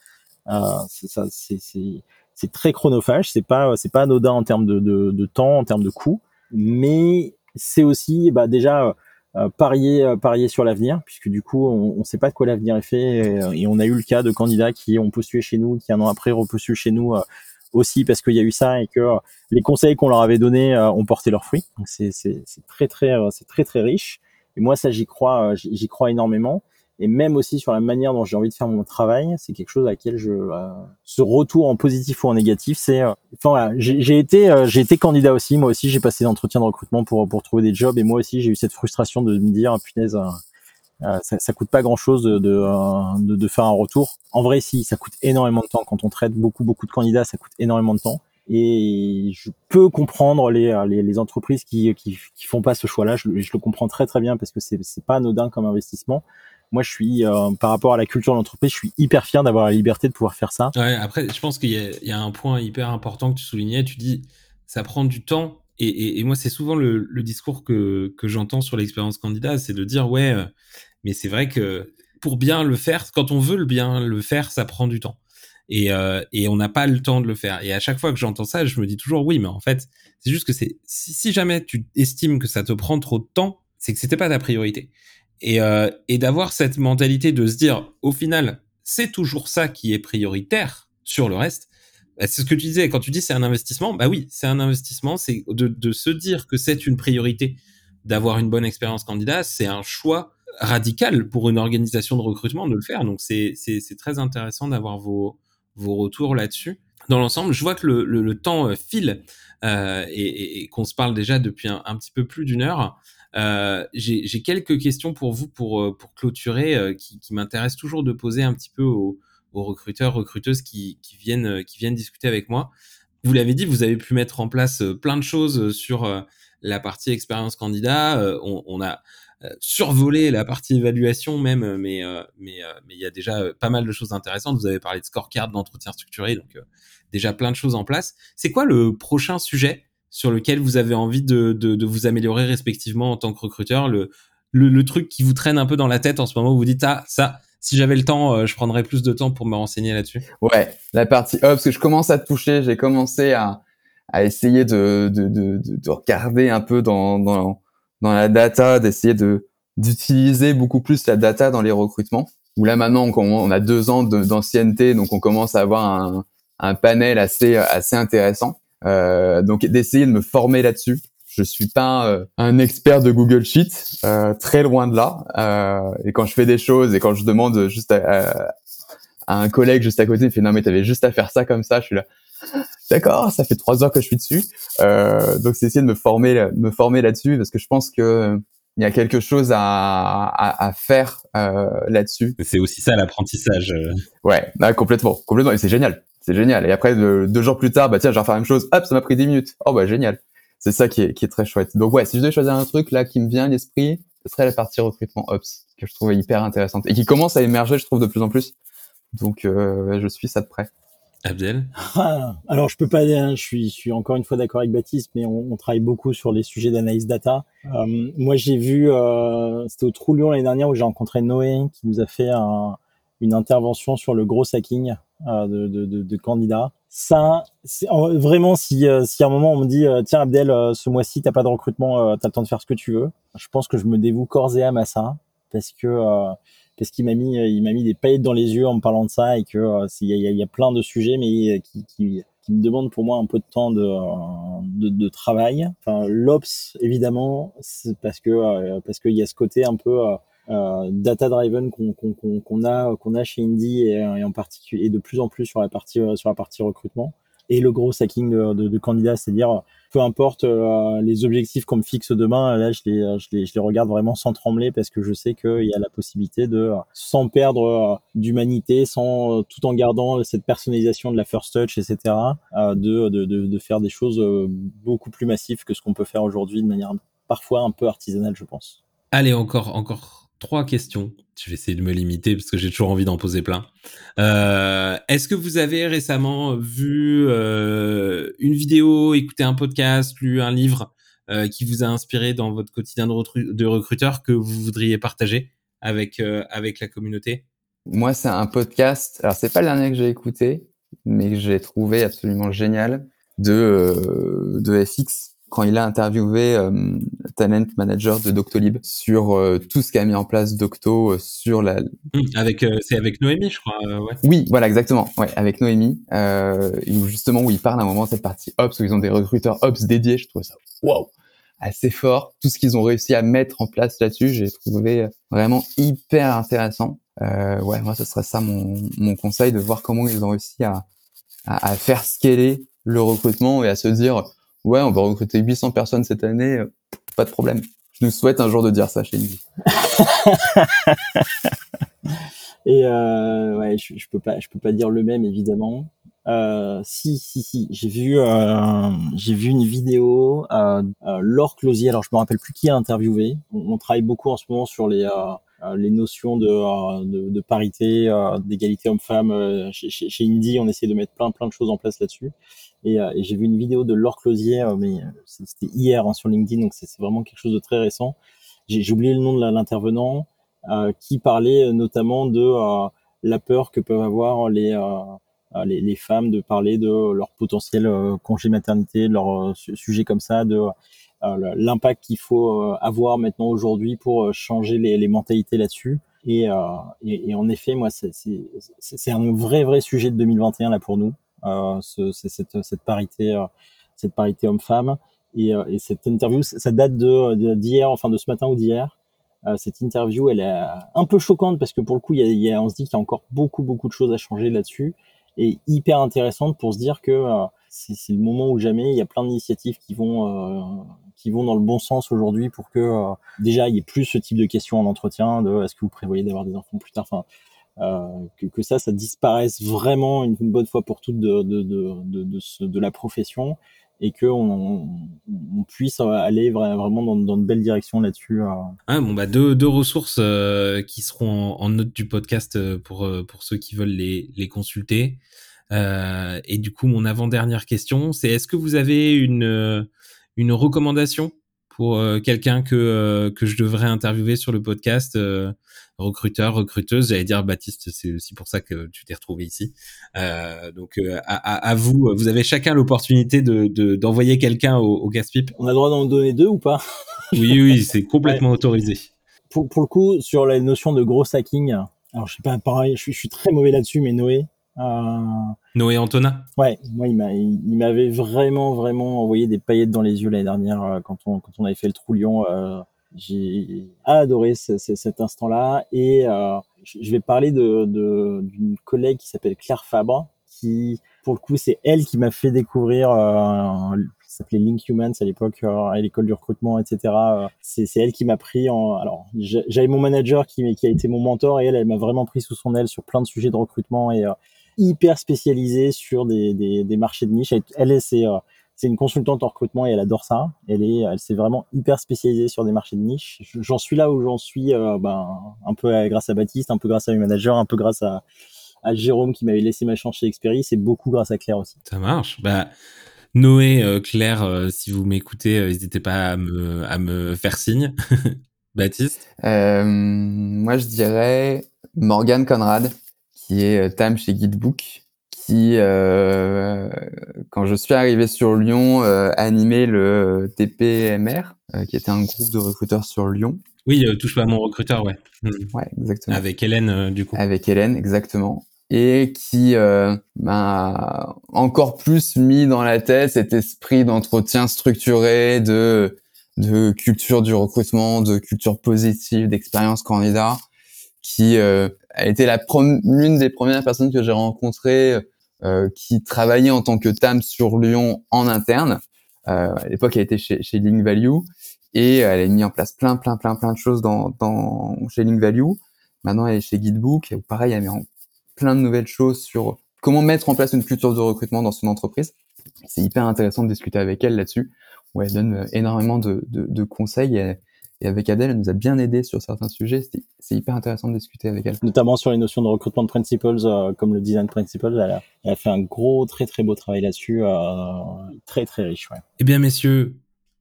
B: Euh, c'est très chronophage. C'est pas c'est pas anodin en termes de, de, de temps, en termes de coût mais c'est aussi bah, déjà euh, parier euh, parier sur l'avenir puisque du coup on ne sait pas de quoi l'avenir est fait et, on a eu le cas de candidats qui ont postulé chez nous qui un an après repostulent chez nous euh, aussi parce qu'il y a eu ça et que les conseils qu'on leur avait donnés ont porté leurs fruits. Donc c'est c'est très très c'est très très riche. Et moi ça j'y crois j'y crois énormément. Et même aussi sur la manière dont j'ai envie de faire mon travail, c'est quelque chose à laquelle je euh, ce retour en positif ou en négatif, c'est euh, enfin voilà, j'ai été euh, j'ai été candidat aussi, moi aussi j'ai passé des entretiens de recrutement pour pour trouver des jobs. Et moi aussi j'ai eu cette frustration de me dire punaise ça, ça coûte pas grand chose de, de, de, faire un retour. En vrai, si, ça coûte énormément de temps. Quand on traite beaucoup, beaucoup de candidats, ça coûte énormément de temps. Et je peux comprendre les, les, les entreprises qui, qui, qui font pas ce choix-là. Je, le comprends très, très bien parce que c'est, c'est pas anodin comme investissement moi, je suis, euh, par rapport à la culture de l'entreprise, je suis hyper fier d'avoir la liberté de pouvoir faire ça.
A: Ouais, après, je pense qu'il y, y, a un point hyper important que tu soulignais. Tu dis, ça prend du temps. Et, et, et moi, c'est souvent le, le, discours que, que j'entends sur l'expérience candidat, c'est de dire, ouais, euh, mais c'est vrai que pour bien le faire, quand on veut le bien le faire, ça prend du temps. Et, euh, et on n'a pas le temps de le faire. Et à chaque fois que j'entends ça, je me dis toujours, oui, mais en fait, c'est juste que c'est si, jamais tu estimes que ça te prend trop de temps, c'est que c'était pas ta priorité. Et, euh, et d'avoir cette mentalité de se dire, au final, c'est toujours ça qui est prioritaire. sur le reste. Bah, c'est ce que tu disais quand tu dis c'est un investissement. Bah oui, c'est un investissement. C'est de se dire que c'est une priorité d'avoir une bonne expérience candidat. C'est un choix radical pour une organisation de recrutement de le faire. Donc c'est très intéressant d'avoir vos vos retours là-dessus. Dans l'ensemble, je vois que le, le, temps euh, file euh, et, qu'on se parle déjà depuis un, petit peu plus d'une heure. Euh, J'ai quelques questions pour vous pour, euh, pour clôturer qui, qui m'intéressent toujours de poser un petit peu aux, recruteurs, recruteuses qui, qui, viennent, qui viennent discuter avec moi. Vous l'avez dit, vous avez pu mettre en place plein de choses sur la partie expérience candidat. On, a survolé la partie évaluation même, mais mais mais il y a déjà pas mal de choses intéressantes. Vous avez parlé de scorecard, d'entretien structuré, donc déjà plein de choses en place. C'est quoi le prochain sujet sur lequel vous avez envie de, de, de, vous améliorer respectivement en tant que recruteur, le, le, le, truc qui vous traîne un peu dans la tête en ce moment où vous dites ah ça si j'avais le temps euh, je prendrais plus de temps pour me renseigner là-dessus?
C: Ouais, la partie ops que je commence à toucher, j'ai commencé à, à essayer de, de, de, de, regarder un peu dans, dans, dans la data, d'essayer de d'utiliser beaucoup plus la data dans les recrutements. Où là maintenant on, a deux ans d'ancienneté, donc on commence à avoir un, un panel assez assez intéressant. Euh, donc d'essayer de me former là-dessus. Je suis pas euh, un expert de Google Sheet, euh, très loin de là. Euh, et quand je fais des choses et quand je demande juste à, à un collègue juste à côté, il me fait non mais t'avais juste à faire ça comme ça. Je suis là, d'accord, ça fait trois heures que je suis dessus. Euh, donc c'est essayer de me former, me former là-dessus parce que je pense que il y a quelque chose à, à, à faire euh, là-dessus.
A: C'est aussi ça l'apprentissage.
C: Ouais, bah, complètement, complètement. Et c'est génial c'est génial. Et après, deux jours plus tard, bah tiens, je vais refaire la même chose. Hop, ça m'a pris 10 minutes. Oh bah génial. C'est ça qui est, qui est très chouette. Donc ouais, si je devais choisir un truc là qui me vient à l'esprit, ce serait la partie recrutement Ops que je trouvais hyper intéressante et qui commence à émerger, je trouve, de plus en plus. Donc euh, je suis ça de près.
A: Abdel?
B: Ah, Alors je peux pas, je suis, je suis encore une fois d'accord avec Baptiste, mais on, on, travaille beaucoup sur les sujets d'analyse data. Euh, moi j'ai vu, euh, c'était au Troulion l'année dernière où j'ai rencontré Noé qui nous a fait un, une intervention sur le gros hacking euh, de, de, de, candidats. Ça, vraiment si, euh, si à un moment on me dit euh, tiens Abdel, ce mois-ci t'as pas de recrutement, t'as le temps de faire ce que tu veux. Je pense que je me dévoue corps et âme à ça parce que parce qu'il m'a mis il m'a mis des paillettes dans les yeux en me parlant de ça et que il y a, plein de sujets mais qui, qui me demandent pour moi un peu de temps de, travail. Enfin, l'ops, évidemment, parce que parce qu'il y a ce côté un peu euh, data driven qu'on a qu'on a chez Indie et, en particulier de plus en plus sur la partie euh, sur la partie recrutement et le gros de, de candidats, c'est-à-dire peu importe euh, les objectifs qu'on me fixe demain, là je les, regarde vraiment sans trembler parce que je sais qu'il y a la possibilité de, sans perdre euh, d'humanité, sans tout en gardant cette personnalisation de la first touch, etc., euh, de, faire des choses beaucoup plus massives que ce qu'on peut faire aujourd'hui de manière parfois un peu artisanale, je pense.
A: Allez, encore, encore trois questions. Je vais essayer de me limiter parce que j'ai toujours envie d'en poser plein. Euh, Est-ce que vous avez récemment vu euh, une vidéo, écouté un podcast, lu un livre euh, qui vous a inspiré dans votre quotidien de, recruteur que vous voudriez partager avec euh, avec la communauté?
C: Moi, c'est un podcast. Alors, c'est pas le dernier que j'ai écouté, mais j'ai trouvé absolument génial de euh, de FX quand il a interviewé euh, talent manager de Doctolib sur euh, tout ce qu'a mis en place Docto euh, sur la
A: mmh, avec euh, c'est avec Noémie je crois ouais.
C: oui voilà exactement. Ouais avec Noémie. Où justement où il parle à un moment de cette partie ops où ils ont des recruteurs ops dédiés je trouve ça waouh assez fort. Tout ce qu'ils ont réussi à mettre en place là-dessus j'ai trouvé vraiment hyper intéressant. Ouais moi ce serait ça mon, mon conseil de voir comment ils ont réussi à, à, à faire scaler le recrutement et à se dire ouais, on va recruter 800 personnes cette année, euh, pas de problème. Je nous souhaite un jour de dire ça chez Indie. *laughs*
B: Et euh, ouais, je, je, peux pas, je peux pas dire le même évidemment. Euh, si, si, si, j'ai vu, euh, j'ai vu une vidéo. Euh, euh, Laure Closier, alors je me rappelle plus qui a interviewé. On, on travaille beaucoup en ce moment sur les euh, les notions de, de, de parité, d'égalité homme-femme chez, chez. On essaie de mettre plein, plein de choses en place là-dessus. Et, euh, j'ai vu une vidéo de Laure Closier, euh, mais euh, c'était hier hein, sur LinkedIn, donc c'est vraiment quelque chose de très récent. J'ai oublié le nom de l'intervenant, qui parlait notamment de la peur que peuvent avoir les, les, les, femmes de parler de leur potentiel congé maternité, de leur sujet comme ça, de l'impact qu'il faut avoir maintenant aujourd'hui pour changer les, mentalités là-dessus. Et, euh, et, et, en effet, moi, c'est un vrai, vrai sujet de 2021 là pour nous, euh, ce, cette, cette parité, euh, cette parité homme-femme. Et, euh, et, cette interview, ça date de d'hier, enfin de ce matin ou d'hier. Euh, cette interview, elle est un peu choquante parce que pour le coup, il y a, y a, on se dit qu'il y a encore beaucoup, beaucoup de choses à changer là-dessus et hyper intéressante pour se dire que c'est le moment où jamais. Il y a plein d'initiatives qui vont qui vont dans le bon sens aujourd'hui pour que euh, déjà il y ait plus ce type de questions en entretien de est-ce que vous prévoyez d'avoir des enfants plus tard? Enfin euh, que, que, ça ça disparaisse vraiment une, bonne fois pour toutes de de, de, de, de la profession et que on, puisse aller vraiment dans, dans de belles directions là-dessus. Euh.
A: Ah, bon bah deux, deux ressources euh, qui seront en, note du podcast pour pour ceux qui veulent les les consulter. Euh, et du coup, mon avant-dernière question, c'est est-ce que vous avez une une recommandation pour euh, quelqu'un que euh, que je devrais interviewer sur le podcast euh, recruteur recruteuse? J'allais dire Baptiste c'est aussi pour ça que tu t'es retrouvé ici. Donc à, à, vous vous avez chacun l'opportunité de d'envoyer quelqu'un au, au pipe
B: on a le droit d'en donner deux ou pas? *laughs*
A: Oui oui c'est complètement autorisé.
B: Pour pour le coup sur la notion de gros hacking alors je sais pas pareil je suis, je suis très mauvais là-dessus mais Noé
A: euh... Noé Antonin
B: Ouais, moi il m'avait vraiment vraiment envoyé des paillettes dans les yeux l'année dernière euh, quand on quand on avait fait le Trou Lion. Euh, j'ai adoré cet instant-là et euh, je vais parler de d'une collègue qui s'appelle Claire Fabre qui pour le coup c'est elle qui m'a fait découvrir euh, ça s'appelait Link Humans à l'époque à l'école du recrutement etc c'est elle qui m'a pris en alors j'avais mon manager qui qui a été mon mentor et elle elle m'a vraiment pris sous son aile sur plein de sujets de recrutement et hyper spécialisée sur des, des, des marchés de niche. Elle, c'est euh, c'est une consultante en recrutement et elle adore ça. Elle est, elle s'est vraiment hyper spécialisée sur des marchés de niche. J'en suis là où j'en suis, euh, ben, un peu grâce à Baptiste, un peu grâce à mes managers, un peu grâce à, à Jérôme qui m'avait laissé ma chance chez Experi, c'est beaucoup grâce à Claire aussi.
A: Ça marche. Bah, Noé, euh, Claire, si vous m'écoutez, n'hésitez pas à me, à me faire signe. *laughs* Baptiste?
C: Moi, je dirais Morgan Conrad qui est euh, Tam chez Guidebook, qui, euh, quand je suis arrivé sur Lyon, euh, animait le TPMR, euh, qui était un groupe de recruteurs sur Lyon.
A: Oui, touche pas à mon recruteur, ouais.
C: Hmm. Ouais, exactement.
A: Avec Hélène, du coup.
C: Avec Hélène, exactement. Et qui m'a encore plus mis dans la tête cet esprit d'entretien structuré, de de culture du recrutement, de culture positive, d'expérience candidat, qui euh, a été la l'une des premières personnes que j'ai rencontrées euh, qui travaillait en tant que TAM sur Lyon en interne. Euh, à l'époque, elle était chez, chez Link Value et elle a mis en place plein, plein, plein, plein de choses dans, dans chez Link Value. Maintenant, elle est chez Guidebook. Et pareil, elle met en plein de nouvelles choses sur comment mettre en place une culture de recrutement dans son entreprise. C'est hyper intéressant de discuter avec elle là-dessus, où elle donne énormément de, de, de conseils. Et avec Adèle, elle nous a bien aidé sur certains sujets. C'est hyper intéressant de discuter avec elle.
B: Notamment sur les notions de recrutement de principles, euh, comme le design principles. Elle a, elle a, fait un gros, très très beau travail là-dessus, euh, très très riche. Ouais.
A: Eh bien, messieurs,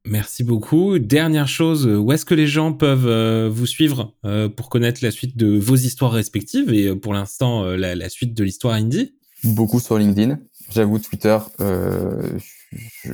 A: merci beaucoup. Dernière chose, où est-ce que les gens peuvent euh, vous suivre euh, pour connaître la suite de vos histoires respectives et pour l'instant la, la, suite de l'histoire indie?
C: Beaucoup sur LinkedIn. J'avoue, Twitter, je,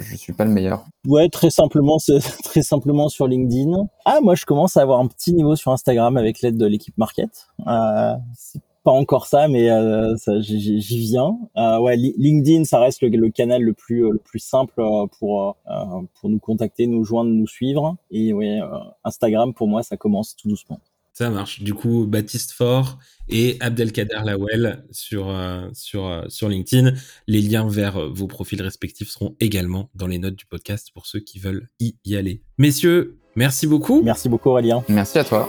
C: je suis pas le meilleur.
B: Ouais, très simplement, *laughs* très simplement sur LinkedIn. Ah, moi, je commence à avoir un petit niveau sur Instagram avec l'aide de l'équipe Market. Euh, c'est pas encore ça, mais euh, j'y viens. Euh, ouais, LinkedIn, ça reste le, canal le plus le plus simple euh, pour euh, pour nous contacter, nous joindre, nous suivre. Et ouais, euh, Instagram pour moi, ça commence tout doucement.
A: Ça marche. Du coup, Baptiste Fort et Abdelkader Lawel sur, euh, sur, euh, sur LinkedIn. Les liens vers euh, vos profils respectifs seront également dans les notes du podcast pour ceux qui veulent y, y aller. Messieurs, merci beaucoup.
B: Merci beaucoup Aurélien.
C: Merci à toi.